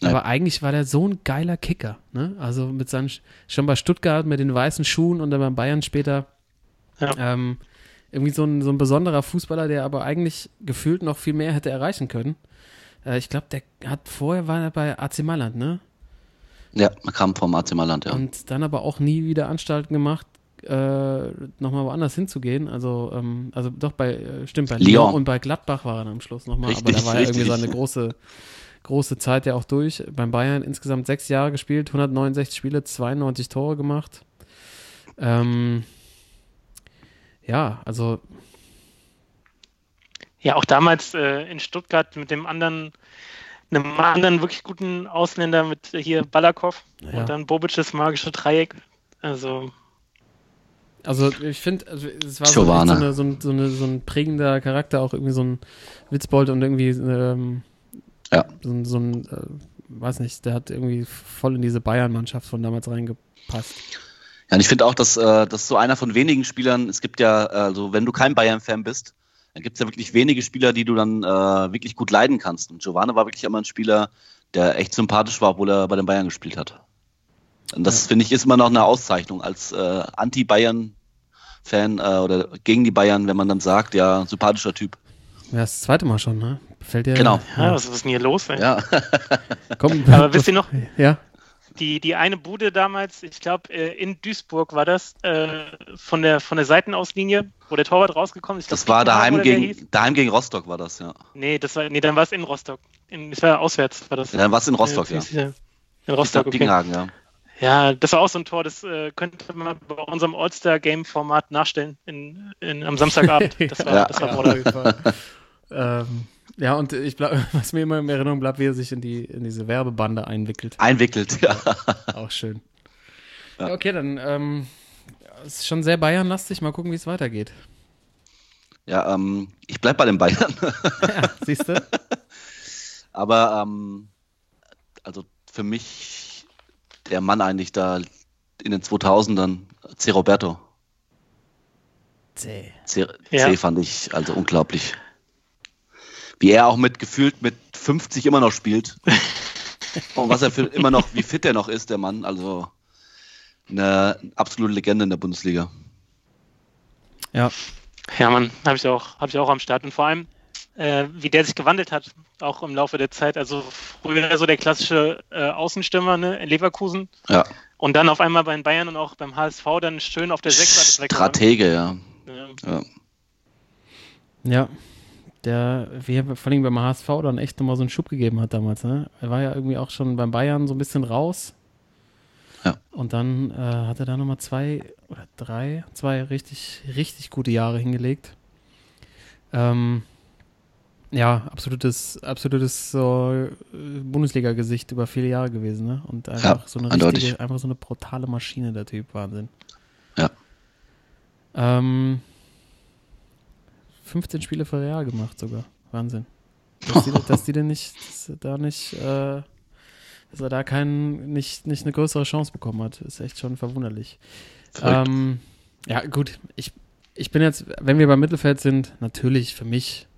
Nein.
Aber eigentlich war der so ein geiler Kicker. Ne? Also mit seinen, schon bei Stuttgart mit den weißen Schuhen und dann beim Bayern später.
Ja.
Ähm, irgendwie so ein, so ein besonderer Fußballer, der aber eigentlich gefühlt noch viel mehr hätte erreichen können. Äh, ich glaube, der hat vorher war er bei AC Mailand, ne?
Ja, man kam vom AC Mailand, ja.
Und dann aber auch nie wieder Anstalten gemacht, äh, nochmal woanders hinzugehen. Also, ähm, also doch bei, äh, stimmt, bei Lyon.
Lyon.
und bei Gladbach war er dann am Schluss nochmal. Aber
Richtig,
da war ja irgendwie seine große, große Zeit ja auch durch. Beim Bayern insgesamt sechs Jahre gespielt, 169 Spiele, 92 Tore gemacht. Ähm, ja, also
Ja, auch damals äh, in Stuttgart mit dem anderen, einem anderen wirklich guten Ausländer mit hier Balakow
Ja.
und dann Bobic's magische Dreieck. Also,
Also ich finde, also es war so, so, eine, so, ein, so, eine, so ein prägender Charakter, auch irgendwie so ein Witzbold und irgendwie ähm,
Ja.
so, ein- so ein, äh, weiß nicht, der hat irgendwie voll in diese Bayern-Mannschaft von damals reingepasst.
Ja, und ich finde auch, dass äh, das so einer von wenigen Spielern, es gibt ja, also wenn du kein Bayern-Fan bist, dann gibt es ja wirklich wenige Spieler, die du dann äh, wirklich gut leiden kannst. Und Giovanni war wirklich immer ein Spieler, der echt sympathisch war, obwohl er bei den Bayern gespielt hat. Und das,
Ja.
finde ich, ist immer noch eine Auszeichnung als äh, Anti-Bayern-Fan äh, oder gegen die Bayern, wenn man dann sagt, ja, sympathischer Typ.
Ja, das zweite Mal schon, ne? Fällt dir.
Genau.
ja, was, was ist denn hier los? Ey?
Ja,
Komm,
Aber wisst ihr noch,
Ja,
die, die eine Bude damals, ich glaube, äh, in Duisburg war das, äh, von, der, von der Seitenauslinie, wo der Torwart rausgekommen ist.
Das war
Dietmar
daheim gegen, daheim gegen Rostock war das, ja.
Nee, das war, nee, dann war es in Rostock. In, es war auswärts, war das.
Ja, dann war es in Rostock,
Äh,
ja.
du. In Rostock, okay.
Dingenhagen, ja.
Ja, das war auch so ein Tor, das äh, könnte man bei unserem All-Star-Game-Format nachstellen in, in, am Samstagabend. Das war,
Ja.
das war
Ja, auf
Border.
jeden Fall. ähm, ja, und ich bleib, was mir immer in Erinnerung bleibt, wie er sich in, die, in diese Werbebande einwickelt.
Einwickelt, ja.
Auch schön. Ja, okay, dann ähm, es ist schon sehr Bayern-lastig. Mal gucken, wie es weitergeht.
Ja, ähm, ich bleib bei den Bayern.
Ja, siehst du?
Aber ähm, also für mich der Mann eigentlich da in den 2000ern, C. Roberto. C,
Ja.
C fand ich also unglaublich. Wie er auch mit gefühlt mit 50 immer noch spielt. Und was er für immer noch, wie fit er noch ist, der Mann. Also eine absolute Legende in der Bundesliga.
Ja,
Ja, Mann, habe ich, auch- hab ich auch am Start. Und vor allem, äh, wie der sich gewandelt hat, auch im Laufe der Zeit. Also früher so der klassische äh, Außenstürmer ne, in Leverkusen.
Ja.
Und dann auf einmal bei den Bayern und auch beim HSV dann schön auf der 6
Stratege, ja.
Ja.
ja.
ja. Der, wie vor allem beim HSV dann echt nochmal so einen Schub gegeben hat damals. Ne? Er war ja irgendwie auch schon beim Bayern so ein bisschen raus.
Ja.
Und dann äh, hat er da nochmal zwei oder drei, zwei richtig, richtig gute Jahre hingelegt. Ähm, ja, absolutes, absolutes so, äh, Bundesliga-Gesicht über viele Jahre gewesen, ne? Und einfach so eine
eindeutig.
richtige, einfach so eine brutale Maschine, der Typ, Wahnsinn.
Ja.
Ähm, 15 Spiele für Real gemacht sogar. Wahnsinn. Dass die, dass die denn nicht, dass er da nicht, äh, dass er da keinen, nicht, nicht eine größere Chance bekommen hat, ist echt schon verwunderlich. Ähm, ja, gut, ich, ich bin jetzt, wenn wir beim Mittelfeld sind, natürlich für mich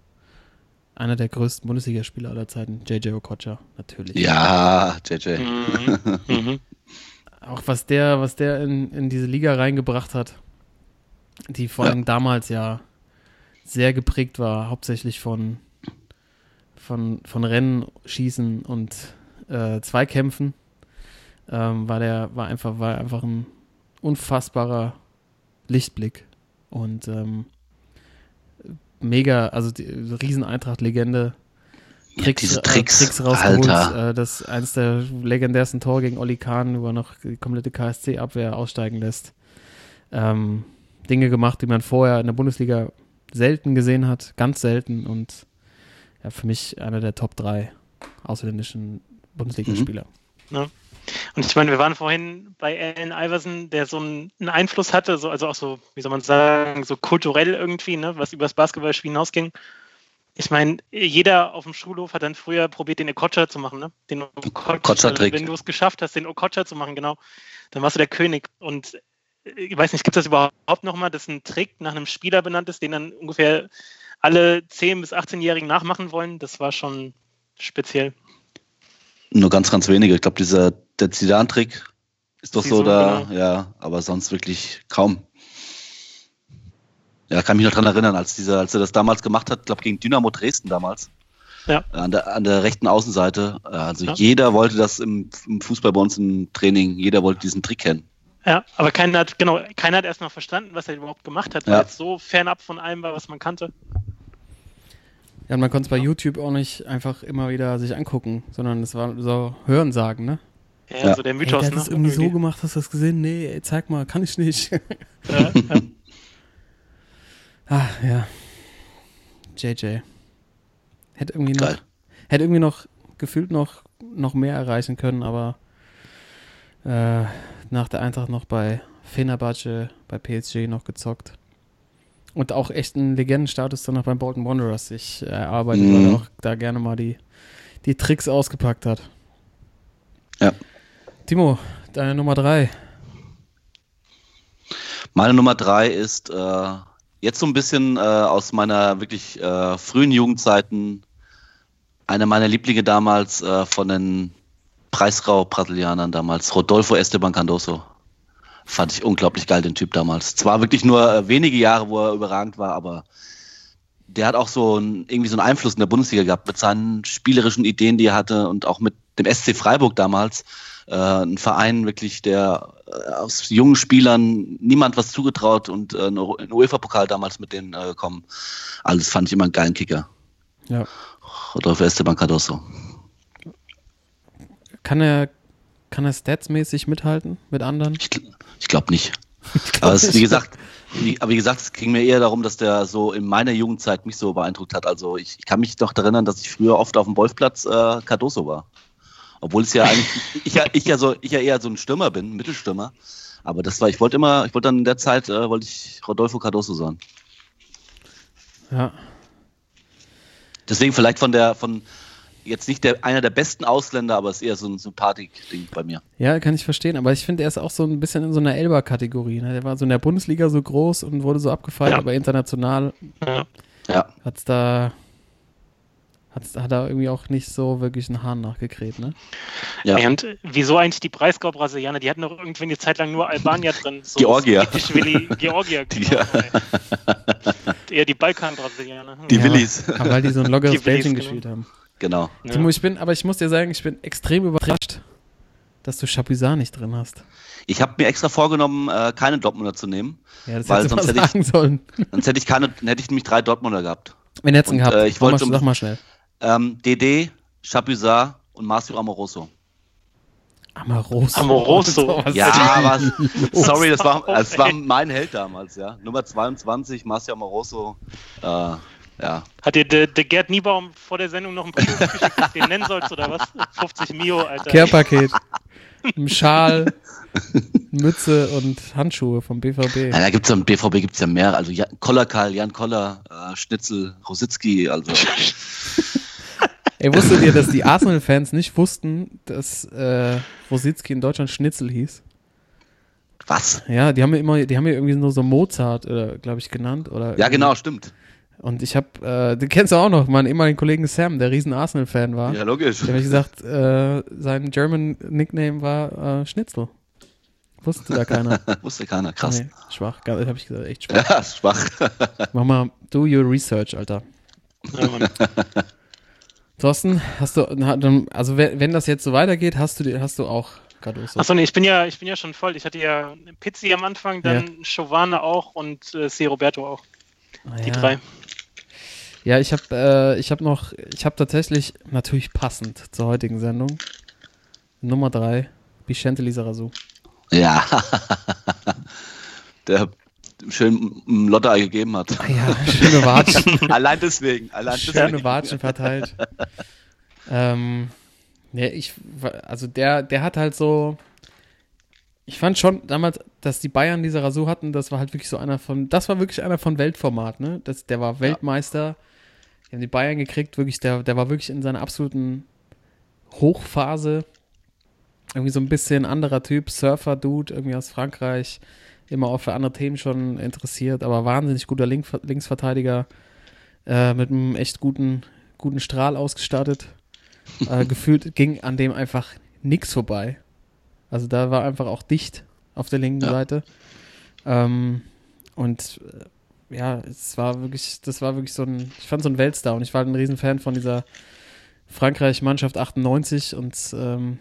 einer der größten Bundesligaspieler aller Zeiten, JJ Okocha, natürlich.
Ja, JJ.
Mhm. Mhm.
Auch was der, was der in, in diese Liga reingebracht hat, die vor
Ja.
allem damals ja sehr geprägt war, hauptsächlich von, von, von Rennen, Schießen und äh, Zweikämpfen, ähm, war der, war einfach, war einfach ein unfassbarer Lichtblick. Und ähm, mega, also die riesen Eintracht-Legende.
Ja,
Tricks,
diese
äh,
Tricks,
Tricks rausgeholt. Äh, das eins der legendärsten Tore gegen Oli Kahn, wo er noch die komplette KSC-Abwehr aussteigen lässt. Ähm, Dinge gemacht, die man vorher in der Bundesliga selten gesehen hat, ganz selten und ja, für mich einer der Top 3 ausländischen Bundesligaspieler.
Und ich meine, wir waren vorhin bei Allen Iverson, der so einen, Einfluss hatte, so, also auch so, wie soll man sagen, so kulturell irgendwie, ne, was über das Basketballspiel hinausging. Ich meine, jeder auf dem Schulhof hat dann früher probiert, den Okocha zu machen, ne? Den Okocha,
Okocha-Trick.
Wenn du es geschafft hast, den Okocha zu machen, genau, dann warst du der König. Und ich weiß nicht, gibt es das überhaupt nochmal, dass ein Trick nach einem Spieler benannt ist, den dann ungefähr alle 10- bis 18-Jährigen nachmachen wollen? Das war schon speziell.
Nur ganz, ganz wenige. Ich glaube, dieser der Zidane-Trick ist doch so
Zizou,
da,
genau.
ja, aber sonst wirklich kaum. Ja, kann mich noch dran erinnern, als dieser, als er das damals gemacht hat, glaube gegen Dynamo Dresden damals.
Ja.
An der, an der rechten Außenseite. Äh, Also
Ja.
jeder wollte das im, im Fußball bei uns im Training, jeder wollte diesen Trick kennen.
Ja, aber keiner hat, genau, keiner hat erstmal verstanden, was er überhaupt gemacht hat, weil
Ja.
es so fernab von allem war, was man kannte.
Ja, und man konnte es bei YouTube auch nicht einfach immer wieder sich angucken, sondern es war so Hörensagen, ne?
Ja,
Ja.
so der Mythos,
der hat
ne?
das irgendwie so gemacht, hast du das gesehen? Nee, ey, zeig mal, kann ich nicht.
Ja, ja.
ah, ja. JJ. Hätte irgendwie noch,
Geil.
hätte irgendwie noch gefühlt noch, noch mehr erreichen können, aber äh, nach der Eintracht noch bei Fenerbahce, bei PSG noch gezockt. Und auch echt einen Legendenstatus dann noch beim Bolton Wanderers sich äh, erarbeitet, weil
Mhm.
er auch da gerne mal die, die Tricks ausgepackt hat.
Ja.
Timo, deine Nummer drei.
Meine Nummer drei ist äh, jetzt so ein bisschen äh, aus meiner wirklich äh, frühen Jugendzeiten einer meiner Lieblinge damals äh, von den Preisrau-Brasilianern damals, Rodolfo Esteban Cardoso. Fand ich unglaublich geil, den Typ damals. Zwar wirklich nur äh, wenige Jahre, wo er überragend war, aber der hat auch so ein, irgendwie so einen Einfluss in der Bundesliga gehabt mit seinen spielerischen Ideen, die er hatte und auch mit dem SC Freiburg damals. Äh, ein Verein wirklich, der äh, aus jungen Spielern niemand was zugetraut und äh, ein UEFA-Pokal damals mit denen äh, gekommen. Alles fand ich immer einen geilen Kicker.
Ja.
Rodolfo Esteban Cardoso.
Kann er kann er statsmäßig mithalten mit anderen?
Ich, ich glaube nicht. aber es, wie gesagt, wie, aber wie gesagt, es ging mir eher darum, dass der so in meiner Jugendzeit mich so beeindruckt hat. Also ich, ich kann mich doch daran erinnern, dass ich früher oft auf dem Golfplatz äh, Cardoso war. Obwohl es ja eigentlich, ich ja, ich ja so, ich ja eher so ein Stürmer bin, ein Mittelstürmer. Aber das war, ich wollte immer, ich wollte dann in der Zeit, äh, wollte ich Rodolfo Cardoso sein.
Ja.
Deswegen vielleicht von der, von jetzt nicht der, einer der besten Ausländer, aber es ist eher so ein Sympathik-Ding bei mir.
Ja, kann ich verstehen, aber ich finde, er ist auch so ein bisschen in so einer Elber-Kategorie. Ne? Der war so in der Bundesliga so groß und wurde so abgefeiert,
Ja.
aber international
Ja.
Ja.
hat's da, hat's, hat er irgendwie auch nicht so wirklich einen Hahn nachgekräht, ne?
Ja.
Ey, und wieso eigentlich die Breisgau-Brasilianer? Die hatten doch irgendwie eine Zeit lang nur Albanier drin. So
Georgier.
Willi, Georgier, genau.
Ja.
Eher die Balkan-Brasilianer.
Die
Ja,
Willis.
Aber weil die so ein lockeres Bällchen
genau.
gespielt haben.
Genau.
Ja.
Timo, ich bin, aber ich muss dir sagen, ich bin extrem überrascht, dass du Chapuisat nicht drin hast.
Ich habe mir extra vorgenommen, äh, keine Dortmunder zu nehmen.
Ja, das
Weil
hättest du mal
sonst hätte ich-
sollen.
Sonst hätte ich keine, dann hätte ich nämlich drei Dortmunder gehabt.
Wen hättest du gehabt?
äh, ich wollte
mal,
um-
sag mal schnell.
Ähm, DD, Chapuisat und Marcio Amoroso.
Amoroso.
Amoroso.
Was
Ja, aber sorry, das war, das war mein Held damals, ja. Nummer 22, Marcio Amoroso. Äh, ja.
Hat dir der, der Gerd Niebaum vor der Sendung noch einen Brief geschickt, dass du den nennen sollst oder was? 50 Mio, Alter.
Care-Paket. Ein Schal, Mütze und Handschuhe vom BVB.
ja da gibt's ja BVB gibt's ja mehr. Also Jan, Koller Karl, Jan Koller, äh, Schnitzel, Rositzky, also.
Ey, wusstet ihr, dass die Arsenal-Fans nicht wussten, dass äh, Rositzky in Deutschland Schnitzel hieß?
Was?
Ja, die haben mir immer, die haben mir irgendwie nur so Mozart, äh, glaube ich, genannt. Oder
Ja,
irgendwie-
genau, stimmt.
Und ich habe, äh, den kennst du auch noch, meinen ehemaligen Kollegen Sam, der riesen Arsenal-Fan war.
Ja, logisch.
Der hat gesagt, äh, sein German Nickname war äh, Schnitzel. Wusste da keiner.
Wusste keiner, krass.
Nee, schwach, habe ich gesagt, echt schwach.
Ja, schwach.
Mach mal, do your research, Alter.
Ja, Mann.
Thorsten, hast du, also wenn, wenn das jetzt so weitergeht, hast du, hast du auch Cardoso.
Achso, nee, ich bin ja, ich bin ja schon voll. Ich hatte ja Pizzi am Anfang, dann Giovanna auch und äh, C. Roberto auch.
Ah,
Die
ja.
drei.
Ja, ich habe äh, ich hab noch, ich habe tatsächlich, natürlich passend zur heutigen Sendung, Nummer drei, Vicente Lizarazu.
Ja. Der schön ein Lotte-Ei gegeben hat.
Ja, schöne Watschen.
allein deswegen. Allein
Schöne
deswegen.
Watschen verteilt. ähm, ja, ich, also der, der hat halt so, ich fand schon damals, dass die Bayern diese Rasur hatten, das war halt wirklich so einer von, das war wirklich einer von Weltformat, ne? Das, der war Weltmeister. Die haben die Bayern gekriegt, wirklich, der, der war wirklich in seiner absoluten Hochphase. Irgendwie so ein bisschen anderer Typ, Surfer-Dude, irgendwie aus Frankreich, immer auch für andere Themen schon interessiert, aber wahnsinnig guter Link, Linksverteidiger, äh, mit einem echt guten, guten Strahl ausgestattet. Äh, gefühlt ging an dem einfach nichts vorbei. Also da war einfach auch dicht auf der linken
Ja.
Seite. Ähm, und äh, ja, es war wirklich, das war wirklich so ein, ich fand so ein Weltstar und ich war halt ein Riesenfan von dieser Frankreich-Mannschaft 98 und ähm,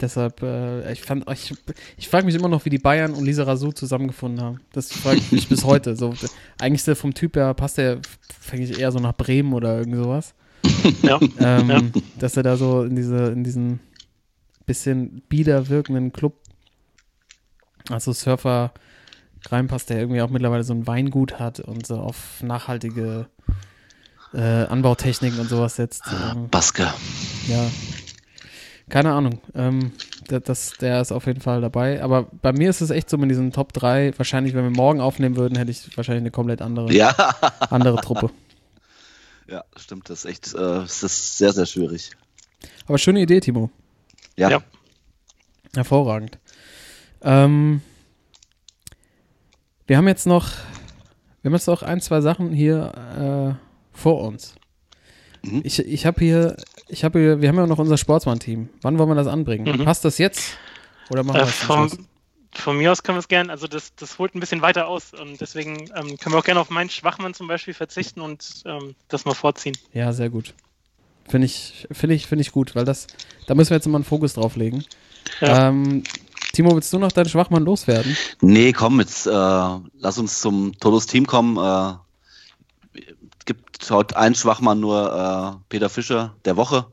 deshalb, äh, ich fand, ich, ich frage mich immer noch, wie die Bayern und Lisa Razou zusammengefunden haben. Das frage ich mich bis heute. So, eigentlich ist der vom Typ her, passt der, fände ich eher so nach Bremen oder irgend sowas.
Ja.
Ähm,
Ja.
Dass er da so in diese, in diesen bisschen bieder wirkenden Club, also Surfer reinpasst, der irgendwie auch mittlerweile so ein Weingut hat und so auf nachhaltige äh, Anbautechniken und sowas setzt. Ähm,
Baske.
ja. Keine Ahnung. Ähm, der, das, der ist auf jeden Fall dabei. Aber bei mir ist es echt so mit diesen Top 3. Wahrscheinlich, wenn wir morgen aufnehmen würden, hätte ich wahrscheinlich eine komplett andere,
Ja.
andere Truppe.
Ja, stimmt. Das ist echt, äh, das ist sehr, sehr schwierig.
Aber schöne Idee, Timo.
Ja.
Ja.
Hervorragend. Ähm, wir haben jetzt noch, wir haben jetzt noch ein, zwei Sachen hier äh, vor uns.
Mhm.
Ich, ich habe hier, ich habe hier, wir haben ja noch unser Sportsmann-Team. Wann wollen wir das anbringen?
Mhm.
Passt das jetzt? Oder machen wir
Äh,
das zum
vom, von mir aus können wir es gerne, also das, das holt ein bisschen weiter aus. Und deswegen ähm, können wir auch gerne auf meinen Schwachmann zum Beispiel verzichten und ähm, das mal vorziehen.
Ja, sehr gut. Finde ich, finde ich, finde ich gut, weil das, da müssen wir jetzt mal einen Fokus drauf legen.
Ja.
Ähm, Timo, willst du noch deinen Schwachmann loswerden?
Nee, komm, jetzt äh, lass uns zum Todos Team kommen. Äh, gibt heute einen Schwachmann nur äh, Peter Fischer der Woche.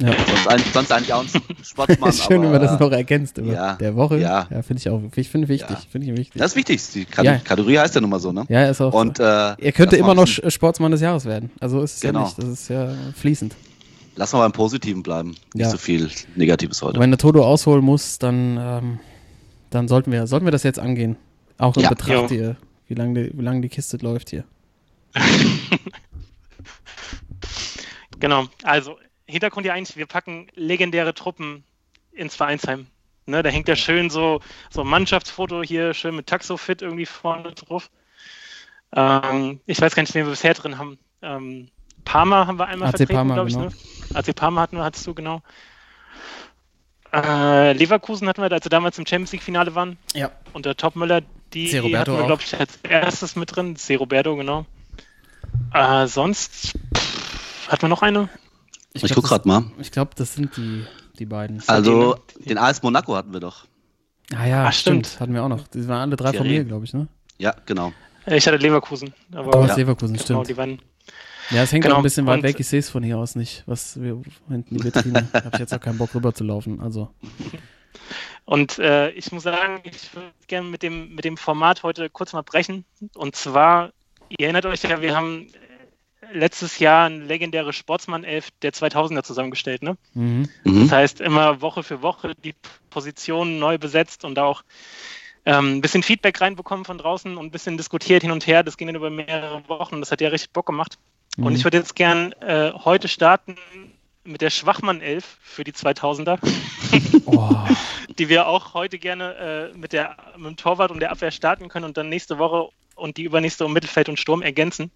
Ja.
Sonst, ein, sonst eigentlich auch ein Sportsmann.
Schön,
aber,
wenn man das noch ergänzt immer.
ja,
Der Woche.
ja.
Ja, finde ich auch. Ich finde wichtig.
Ja.
Finde ich wichtig.
Das ist wichtig. Die. Kategorie heißt ja nun mal so, ne?
ja, ist auch.
Und,
so.
äh,
er könnte immer noch Sportsmann des Jahres werden. Also ist es
Genau.
ja nicht. Das ist ja fließend.
Lass mal beim Positiven bleiben. Nicht
Ja.
so viel Negatives heute.
Wenn der Toto ausholen muss, dann, ähm, dann sollten wir, sollten wir das jetzt angehen. Auch in
Ja.
Betracht
Jo.
hier, wie lange die, wie lang die Kiste läuft hier.
Genau, also Hintergrund ja eigentlich, wir packen legendäre Truppen ins Vereinsheim. Ne, da hängt ja schön so, so ein Mannschaftsfoto hier, schön mit Taxofit irgendwie vorne drauf. Ähm, ich weiß gar nicht, wen wir bisher drin haben. Ähm, Parma haben wir einmal
AC
vertreten,
Parma,
glaube ich.
genau.
Ne? AC Parma hatten wir, hattest du, genau. Äh, Leverkusen hatten wir, als wir damals im Champions League-Finale waren.
Ja.
Und der Topmüller, die hatten wir, glaube ich, als erstes mit drin. C. Roberto, genau. Äh, sonst pff, hat man noch eine?
Ich,
glaub,
guck
das-
gerade mal.
Ich glaube, das sind die, die beiden.
Also,
die-
den AS Monaco hatten wir doch.
ah ja,
Ach,
stimmt.
stimmt.
Hatten wir auch noch. Die waren alle drei von
Thierry.
mir, glaube ich, ne?
Ja, genau.
Ich hatte Leverkusen. Aber
hast
Ja.
Leverkusen,
genau,
stimmt.
die waren.
Ja, es hängt
Genau.
auch ein bisschen weit
Und-
weg. Ich sehe es von hier aus nicht, was wir hinten die Vitrine. Habe ich jetzt auch keinen Bock rüber zu laufen. Also,
Und äh, ich muss sagen, ich würde gerne mit dem, mit dem Format heute kurz mal brechen. Und zwar, ihr erinnert euch ja, wir haben äh, letztes Jahr eine legendäre Sportsmann-Elf der 2000er zusammengestellt. Ne?
mhm.
Mhm.
Das heißt, immer Woche für Woche die Positionen neu besetzt und auch ähm, ein bisschen Feedback reinbekommen von draußen und ein bisschen diskutiert hin und her. Das ging dann über mehrere Wochen. Das hat ja richtig Bock gemacht. Und
Mhm.
ich würde jetzt gern äh, heute starten mit der Schwachmann-Elf für die 2000er,
oh,
die wir auch heute gerne äh, mit, der, mit dem Torwart und der Abwehr starten können und dann nächste Woche und die übernächste um Mittelfeld und Sturm ergänzen.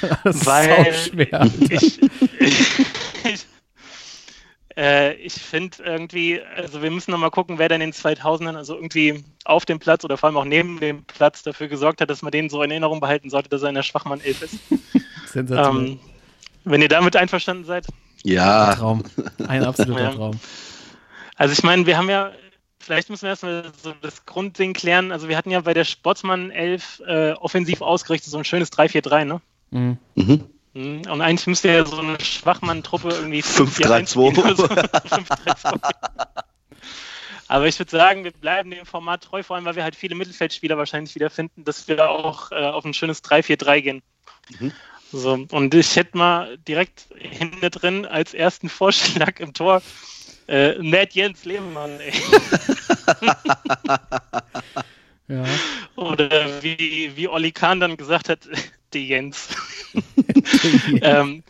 das ist
Weil-
sau schwer.
ich, ich, äh, ich finde irgendwie, also wir müssen nochmal gucken, wer denn in den 2000ern, also irgendwie auf dem Platz oder vor allem auch neben dem Platz dafür gesorgt hat, dass man den so in Erinnerung behalten sollte, dass er in der Schwachmann-Elf ist.
Sensationell.
ähm, wenn ihr damit einverstanden seid.
Ja,
Traum. Ein absoluter
Ja.
Traum.
Also ich meine, wir haben ja, vielleicht müssen wir erstmal so das Grundding klären. Also wir hatten ja bei der Sportsmann 11 äh, offensiv ausgerichtet so ein schönes 3-4-3, ne?
Mhm.
Mhm.
Mhm. Und eigentlich müsste ja so eine Schwachmann-Truppe irgendwie
5-3-2.
spielen oder so. 5-3-2. Aber ich würde sagen, wir bleiben dem Format treu, vor allem, weil wir halt viele Mittelfeldspieler wahrscheinlich wieder finden, dass wir auch äh, auf ein schönes 3-4-3 gehen.
Mhm.
So, und ich hätte mal direkt hinten drin als ersten Vorschlag im Tor äh, Matt Jens Lehmann, ey.
Ja.
Oder wie, wie Olli Kahn dann gesagt hat, die Jens. ähm,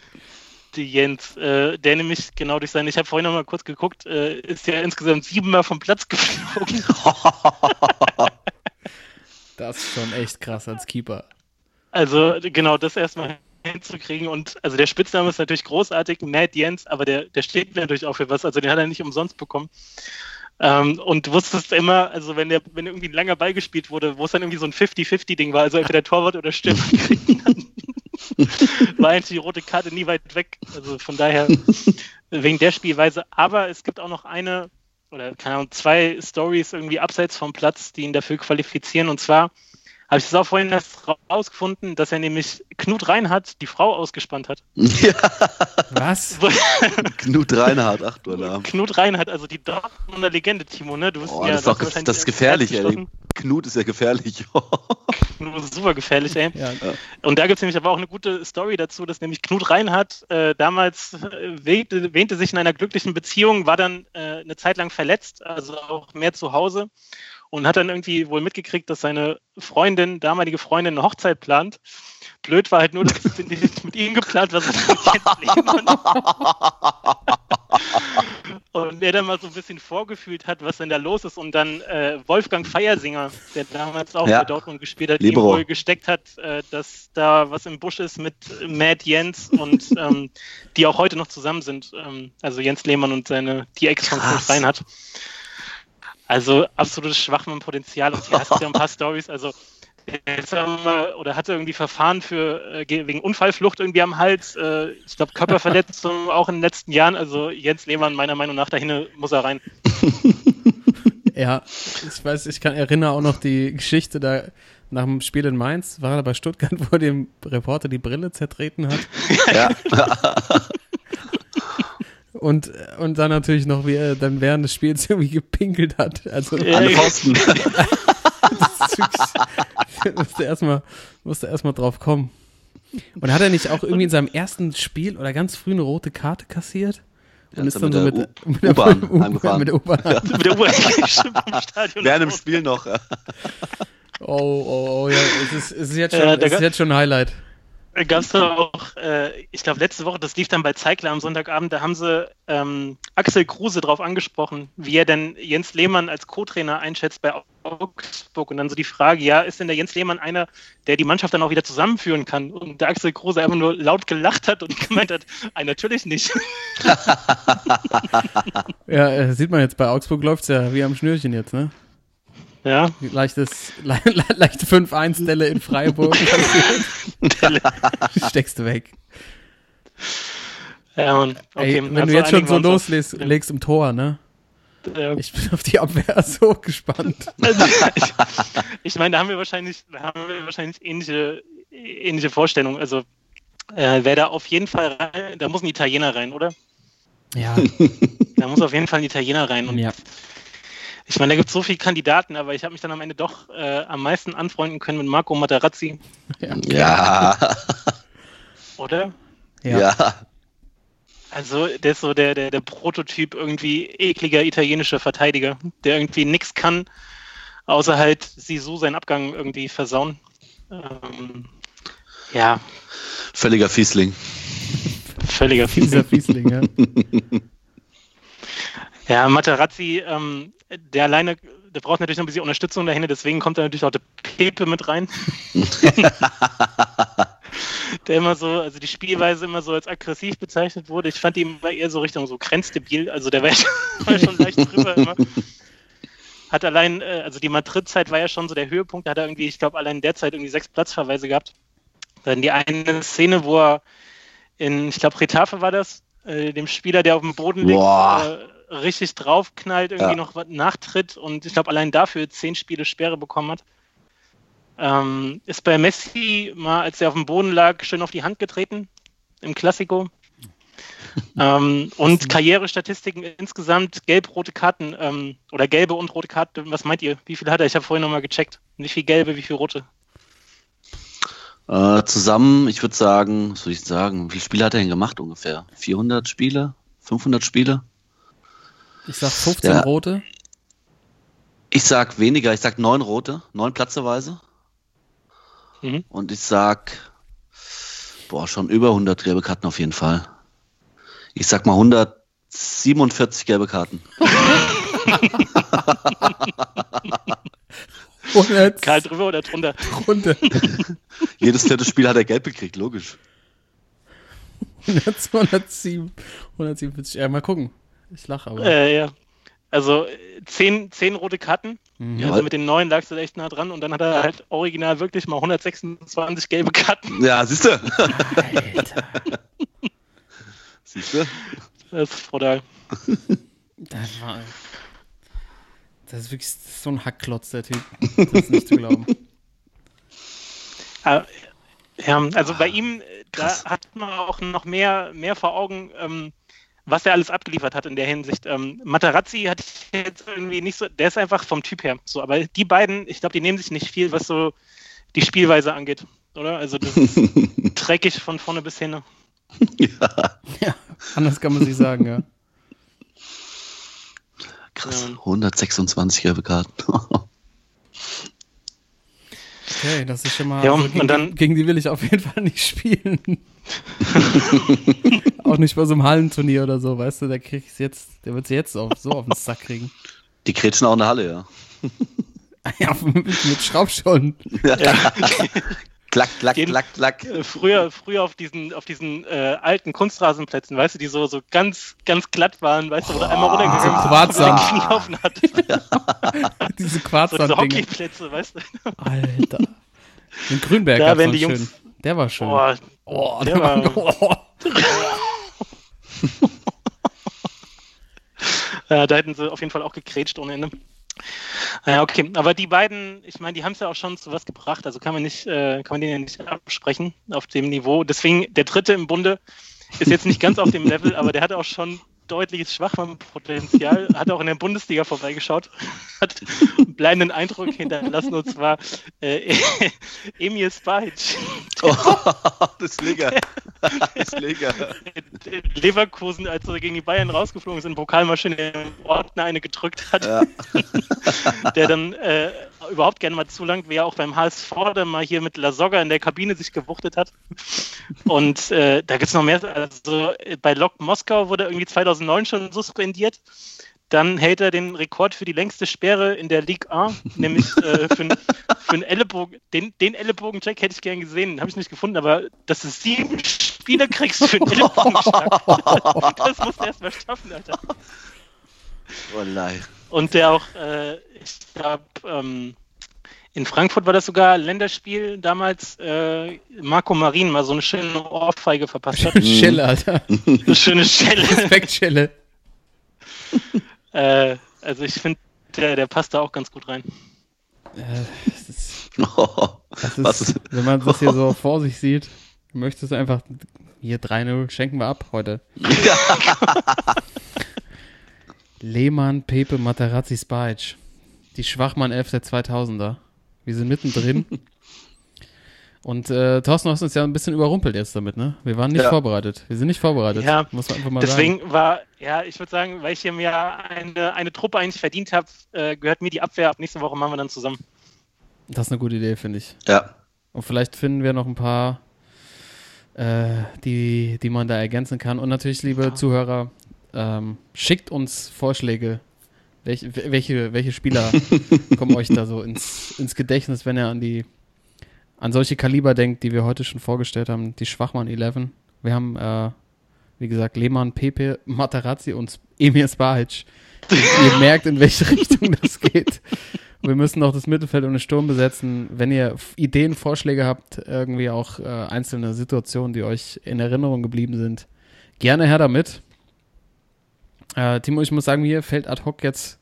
die Jens, äh, der nämlich genau durch seine, ich habe vorhin noch mal kurz geguckt, äh, ist ja insgesamt siebenmal vom Platz geflogen.
Das ist schon echt krass als Keeper.
Also genau das erstmal hinzukriegen und also der Spitzname ist natürlich großartig, Matt Jens, aber der, der steht natürlich auch für was, also den hat er nicht umsonst bekommen. Ähm, und du wusstest immer, also wenn der, wenn irgendwie ein langer Ball gespielt wurde, wo es dann irgendwie so ein 50-50-Ding war, also entweder der Torwart oder Stürmer kriegen war eigentlich die rote Karte nie weit weg. Also von daher wegen der Spielweise. Aber es gibt auch noch eine oder keine Ahnung, zwei Stories irgendwie abseits vom Platz, die ihn dafür qualifizieren. Und zwar habe ich das auch vorhin erst rausgefunden, dass er nämlich Knut Reinhardt die Frau ausgespannt hat.
ja.
Was?
Knut Reinhardt, ach du Alarm.
Knut Reinhardt, also die Dortmunder Legende, Timo, ne? Du bist
Oh,
ja,
das ist doch das ist gefährlich, ey. Knut ist ja gefährlich.
Knut ist super gefährlich, ey.
Ja.
Und da gibt es nämlich aber auch eine gute Story dazu, dass nämlich Knut Reinhardt äh, damals äh, wähnte, wähnte sich in einer glücklichen Beziehung, war dann äh, eine Zeit lang verletzt, also auch mehr zu Hause und hat dann irgendwie wohl mitgekriegt, dass seine Freundin, damalige Freundin, eine Hochzeit plant. Blöd war halt nur, dass es nicht mit ihm geplant war. Und er dann mal so ein bisschen vorgefühlt hat, was denn da los ist. Und dann äh, Wolfgang Feiersinger, der damals auch
Ja.
bei Dortmund gespielt hat,
Libero.
ihm wohl gesteckt hat, äh, dass da was im Busch ist mit Matt Jens und ähm, die auch heute noch zusammen sind. Ähm, also Jens Lehmann und seine, die Ex von Reinhardt. Also absolutes Schwachmann-Potenzial. Und hier hast du ja ein paar Stories. Also wir, oder hatte irgendwie Verfahren für äh, ge- wegen Unfallflucht irgendwie am Hals. Äh, ich glaube Körperverletzung auch in den letzten Jahren. Also Jens Lehmann meiner Meinung nach dahin muss er rein.
Ja, ich weiß, ich kann erinnere auch noch die Geschichte da nach dem Spiel in Mainz, war er bei Stuttgart, wo dem Reporter die Brille zertreten hat.
ja.
Und, und dann natürlich noch, wie er dann während des Spiels irgendwie gepinkelt hat. Also,
Ja,
Alle
ja.
Pfosten.
musste erstmal, musste erstmal drauf kommen. Und hat er nicht auch irgendwie in seinem ersten Spiel oder ganz früh eine rote Karte kassiert? Und
ist
ist
er
dann so
mit
mit,
der U-Bahn heimgefahren.
Mit der U-Bahn.
Mit der Stadion.
Während im Spiel noch.
Oh, oh, oh, ja, es ist, es ist jetzt schon,
Ja,
es ist jetzt schon ein Highlight.
Gab es da auch, äh, ich glaube letzte Woche, das lief dann bei Zeigler am Sonntagabend, da haben sie ähm, Axel Kruse drauf angesprochen, wie er denn Jens Lehmann als Co-Trainer einschätzt bei Augsburg. Und dann so die Frage, ja, ist denn der Jens Lehmann einer, der die Mannschaft dann auch wieder zusammenführen kann? Und der Axel Kruse einfach nur laut gelacht hat und gemeint hat, "Ah, natürlich nicht.
Ja, äh, sieht man jetzt, bei Augsburg läuft's ja wie am Schnürchen jetzt, ne?
Ja,
Leichtes, le, le, leichte 5-1-Delle in Freiburg. Steckst du weg.
ja und, okay,
Ey, wenn
also
du jetzt schon so loslegst legst im Tor, ne?
Ja.
Ich bin auf die Abwehr so gespannt.
Also, ich, ich meine, da haben wir wahrscheinlich, da haben wir wahrscheinlich ähnliche, ähnliche Vorstellungen. Also äh, wer da auf jeden Fall rein, da muss ein Italiener rein, oder?
Ja,
Da muss auf jeden Fall ein Italiener rein. Und
ja.
Ich meine, da gibt es so viele Kandidaten, aber ich habe mich dann am Ende doch äh, am meisten anfreunden können mit Marco Materazzi,
Ja.
oder?
Ja.
Ja.
Also der ist so der, der, der Prototyp irgendwie ekliger italienischer Verteidiger, der irgendwie nichts kann, außer halt Sisu seinen Abgang irgendwie versauen. Ähm, ja,
Völliger Fiesling.
völliger
Dieser Fiesling, ja.
Ja, Materazzi, ähm, der alleine, der braucht natürlich noch ein bisschen Unterstützung dahinter, deswegen kommt da natürlich auch der Pepe mit rein. der immer so, also die Spielweise immer so als aggressiv bezeichnet wurde. Ich fand ihn immer eher so Richtung so grenzdebil, also der war, war schon leicht drüber immer. Hat allein, äh, also die Madrid-Zeit war ja schon so der Höhepunkt, da hat er irgendwie, ich glaube, allein in der Zeit irgendwie sechs Platzverweise gehabt. Dann die eine Szene, wo er in, ich glaube, Retafe war das, äh, dem Spieler, der auf dem Boden liegt, äh, richtig draufknallt, irgendwie
Ja.
noch was nachtritt und ich glaube, allein dafür zehn Spiele Sperre bekommen hat. Ähm, ist bei Messi mal, als er auf dem Boden lag, schön auf die Hand getreten im Klassiko. ähm, und Karrierestatistiken insgesamt, gelb-rote Karten ähm, oder gelbe und rote Karten. Was meint ihr? Wie viel hat er? Ich habe vorhin nochmal gecheckt. Wie viel gelbe, wie viel rote?
Äh, zusammen, ich würde sagen, was würde ich sagen, wie viele Spiele hat er denn gemacht ungefähr? 400 Spiele? 500 Spiele?
Ich sag 15
Ja.
rote.
Ich sag weniger, ich sag neun rote, neun Platzerweise.
Mhm.
Und ich sag, boah, schon über 100 gelbe Karten auf jeden Fall. Ich sag mal 147 gelbe Karten.
Und
Karl drüber oder drunter?
runter.
Jedes vierte Spiel hat er gelb gekriegt, logisch.
107, 147. Ja, mal gucken. Ich lache aber.
Äh, ja. Also äh, zehn, zehn rote Karten.
Mhm.
Also mit den neun lagst du echt nah dran und dann hat er halt original wirklich mal 126 gelbe Karten.
Ja, siehst du?
Alter.
Siehst du?
Das ist brutal.
Das war. Das ist wirklich so ein Hackklotz, der Typ. Das ist nicht zu glauben.
Ah, Ja, also bei ihm, äh, da hat man auch noch mehr, mehr vor Augen, ähm, was er alles abgeliefert hat in der Hinsicht. Ähm, Materazzi hatte ich jetzt irgendwie nicht so, der ist einfach vom Typ her so, aber die beiden, ich glaube, die nehmen sich nicht viel, was so die Spielweise angeht, oder? Also das ist dreckig von vorne bis hin.
Ja.
Ja, anders kann man sich sagen, ja.
Krass,
Ja.
126 gelbe Karten.
Okay, das ist schon mal.
Ja,
also
und
gegen,
dann-
gegen die will ich auf jeden Fall nicht spielen. Auch nicht bei so einem Hallenturnier oder so, weißt du, der kriegt's jetzt, der wird jetzt auf, so auf den Sack kriegen.
Die kretschen auch in der Halle, ja.
Ja, mit, mit Schraubschollen.
Klack, klack,
Jeden-
klack, klack.
Äh, Früher, früher auf diesen, auf diesen äh, alten Kunstrasenplätzen, weißt du, die so, so ganz, ganz glatt waren, weißt du, wo du einmal runtergegangen
Quarzsand.
und gelaufen hat.
Diese
So diese. Hockeyplätze, weißt du.
Alter. In Grünberg
Da
noch
die Jungs-
schön. Der war schön.
Boah,
oh,
der
der war,
war-
oh.
Ja, da hätten sie auf jeden Fall auch gekrätscht ohne Ende. Ja, okay. Aber die beiden, ich meine, die haben es ja auch schon zu was gebracht. Also kann man nicht, äh, kann man den ja nicht absprechen auf dem Niveau. Deswegen, der dritte im Bunde ist jetzt nicht ganz auf dem Level, aber der hat auch schon deutliches Schwachmann-Potenzial, hat auch in der Bundesliga vorbeigeschaut, hat einen bleibenden Eindruck hinterlassen und zwar äh, Emil Spajic.
Oh, das ist Liga. Das ist Liga.
Leverkusen, als er gegen die Bayern rausgeflogen ist, in Pokalmaschine im Ordner eine gedrückt hat,
Ja.
der dann äh, überhaupt gerne mal zulangt, wie er auch beim HSV dann mal hier mit Lasogga in der Kabine sich gewuchtet hat. Und äh, da gibt es noch mehr. Also äh, bei Lok Moskau wurde irgendwie 2009 schon suspendiert. Dann hält er den Rekord für die längste Sperre in der Ligue 1, nämlich äh, für, einen- für einen Ellenbogen. Den, den Ellenbogen-Check hätte ich gern gesehen, den habe ich nicht gefunden, aber dass du sieben Spiele kriegst für einen Ellenbogenschlag, das musst du erst mal schaffen, Alter.
Oh nein.
Und der auch, äh, ich glaube, ähm, in Frankfurt war das sogar Länderspiel damals, äh, Marco Marin mal so eine schöne Ohrfeige verpasst hat.
Schelle, Alter.
Eine schöne Schelle.
Respektschelle.
äh, also ich finde, der, der passt da auch ganz gut rein.
Das ist, das ist, wenn man das hier so vor sich sieht, möchtest du einfach hier 3-0 schenken wir ab heute. Lehmann, Pepe, Materazzi, Spajic. Die Schwachmann 11 der 2000er. Wir sind mittendrin. Und äh, Thorsten, du hast uns ja ein bisschen überrumpelt jetzt damit, ne? Wir waren nicht
Ja.
vorbereitet. Wir sind nicht vorbereitet.
Ja,
muss man einfach mal sagen.
Deswegen war, ja, ich würde sagen, weil ich hier mir eine, eine Truppe eigentlich verdient habe, äh, gehört mir die Abwehr. Ab nächste Woche machen wir dann zusammen.
Das ist eine gute Idee, finde ich.
ja.
Und vielleicht finden wir noch ein paar, äh, die, die man da ergänzen kann. Und natürlich, liebe Zuhörer, ähm, schickt uns Vorschläge. Welche, welche, welche Spieler kommen euch da so ins, ins Gedächtnis, wenn ihr an die an solche Kaliber denkt, die wir heute schon vorgestellt haben, die Schwachmann 11. Wir haben, äh, wie gesagt, Lehmann, Pepe, Materazzi und Emir Spahic. ihr merkt, in welche Richtung das geht. Wir müssen noch das Mittelfeld und den Sturm besetzen. Wenn ihr Ideen, Vorschläge habt, irgendwie auch äh, einzelne Situationen, die euch in Erinnerung geblieben sind, gerne her damit. Äh, Timo, ich muss sagen, mir fällt ad hoc jetzt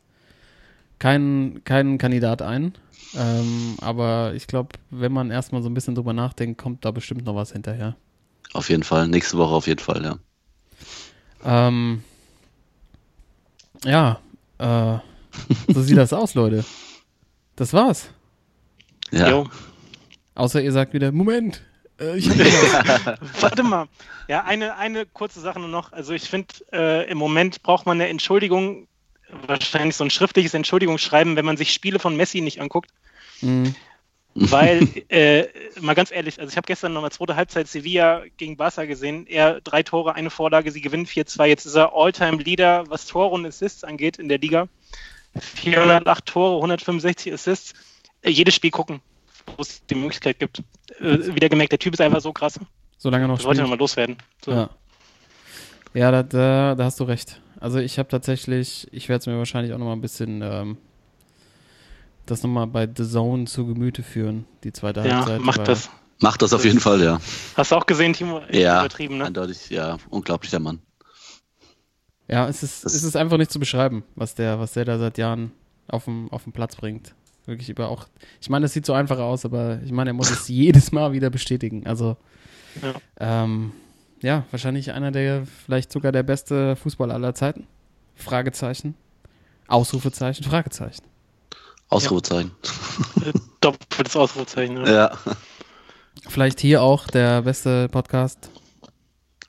kein, kein Kandidat ein. Ähm, aber ich glaube, wenn man erstmal so ein bisschen drüber nachdenkt, kommt da bestimmt noch was hinterher.
Auf jeden Fall. Nächste Woche auf jeden Fall, ja.
Ähm, ja, äh, so sieht das aus, Leute. Das war's.
Ja.
Jo.
Außer ihr sagt wieder, Moment, äh, ich hab.
Warte mal. Ja, eine, eine kurze Sache nur noch. Also ich finde, äh, im Moment braucht man eine Entschuldigung, wahrscheinlich so ein schriftliches Entschuldigungsschreiben, wenn man sich Spiele von Messi nicht anguckt.
Mhm.
Weil, äh, mal ganz ehrlich, also ich habe gestern noch mal zweite Halbzeit Sevilla gegen Barca gesehen. Er drei Tore, eine Vorlage, sie gewinnen 4-2. Jetzt ist er All-Time-Leader, was Tore und Assists angeht in der Liga. 408 Tore, 165 Assists. Äh, jedes Spiel gucken, wo es die Möglichkeit gibt. Äh, wieder gemerkt, der Typ ist einfach so krass.
Solange noch
Das wollte ich nochmal loswerden. So.
Ja, ja da, da, da hast du recht. Also ich habe tatsächlich, ich werde es mir wahrscheinlich auch noch mal ein bisschen ähm, das nochmal bei The Zone zu Gemüte führen, die zweite
Ja,
Halbzeit.
macht
weil-
das.
Macht das auf jeden Fall, ja.
Hast du auch gesehen, Timo?
Ja,
Übertrieben, ne?
eindeutig, ja. Unglaublicher Mann.
Ja, es ist,
Das-
es ist einfach nicht zu beschreiben, was der, was der da seit Jahren auf dem, auf dem Platz bringt. Wirklich über auch. Ich meine, das sieht so einfach aus, aber ich meine, er muss es jedes Mal wieder bestätigen. Also,
Ja.
ähm, ja, wahrscheinlich einer der, vielleicht sogar der beste Fußballer aller Zeiten. Fragezeichen. Ausrufezeichen, Fragezeichen.
Ausrufezeichen.
Doppeltes Ausrufezeichen. Ne?
Ja.
Vielleicht hier auch der beste Podcast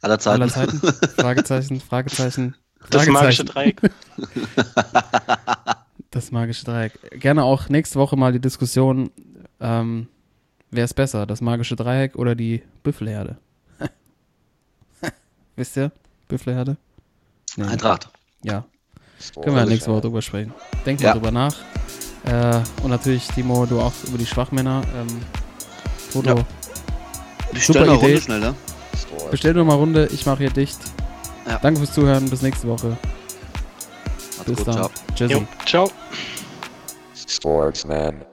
Aller Zeiten.
aller Zeiten. Fragezeichen, Fragezeichen.
Das magische
Fragezeichen.
Dreieck.
Das magische Dreieck. Gerne auch nächste Woche mal die Diskussion, ähm, wer ist besser, das magische Dreieck oder die Büffelherde? Wisst ihr? Büffelherde? Nee.
Eintracht.
Ja, können wir ja nächste Woche drüber sprechen. Denkt mal
Ja.
drüber nach. Äh, und natürlich, Timo, du auch über die Schwachmänner. Ähm, Foto.
Ja. Ich
Super Idee.
Runde schnell, ne?
Bestell nur mal Runde, ich mache hier dicht.
Ja.
Danke fürs Zuhören, bis nächste Woche.
Macht's
Bis
gut,
dann.
ciao.
Tschüssi.
Jo, ciao.
Sportsman.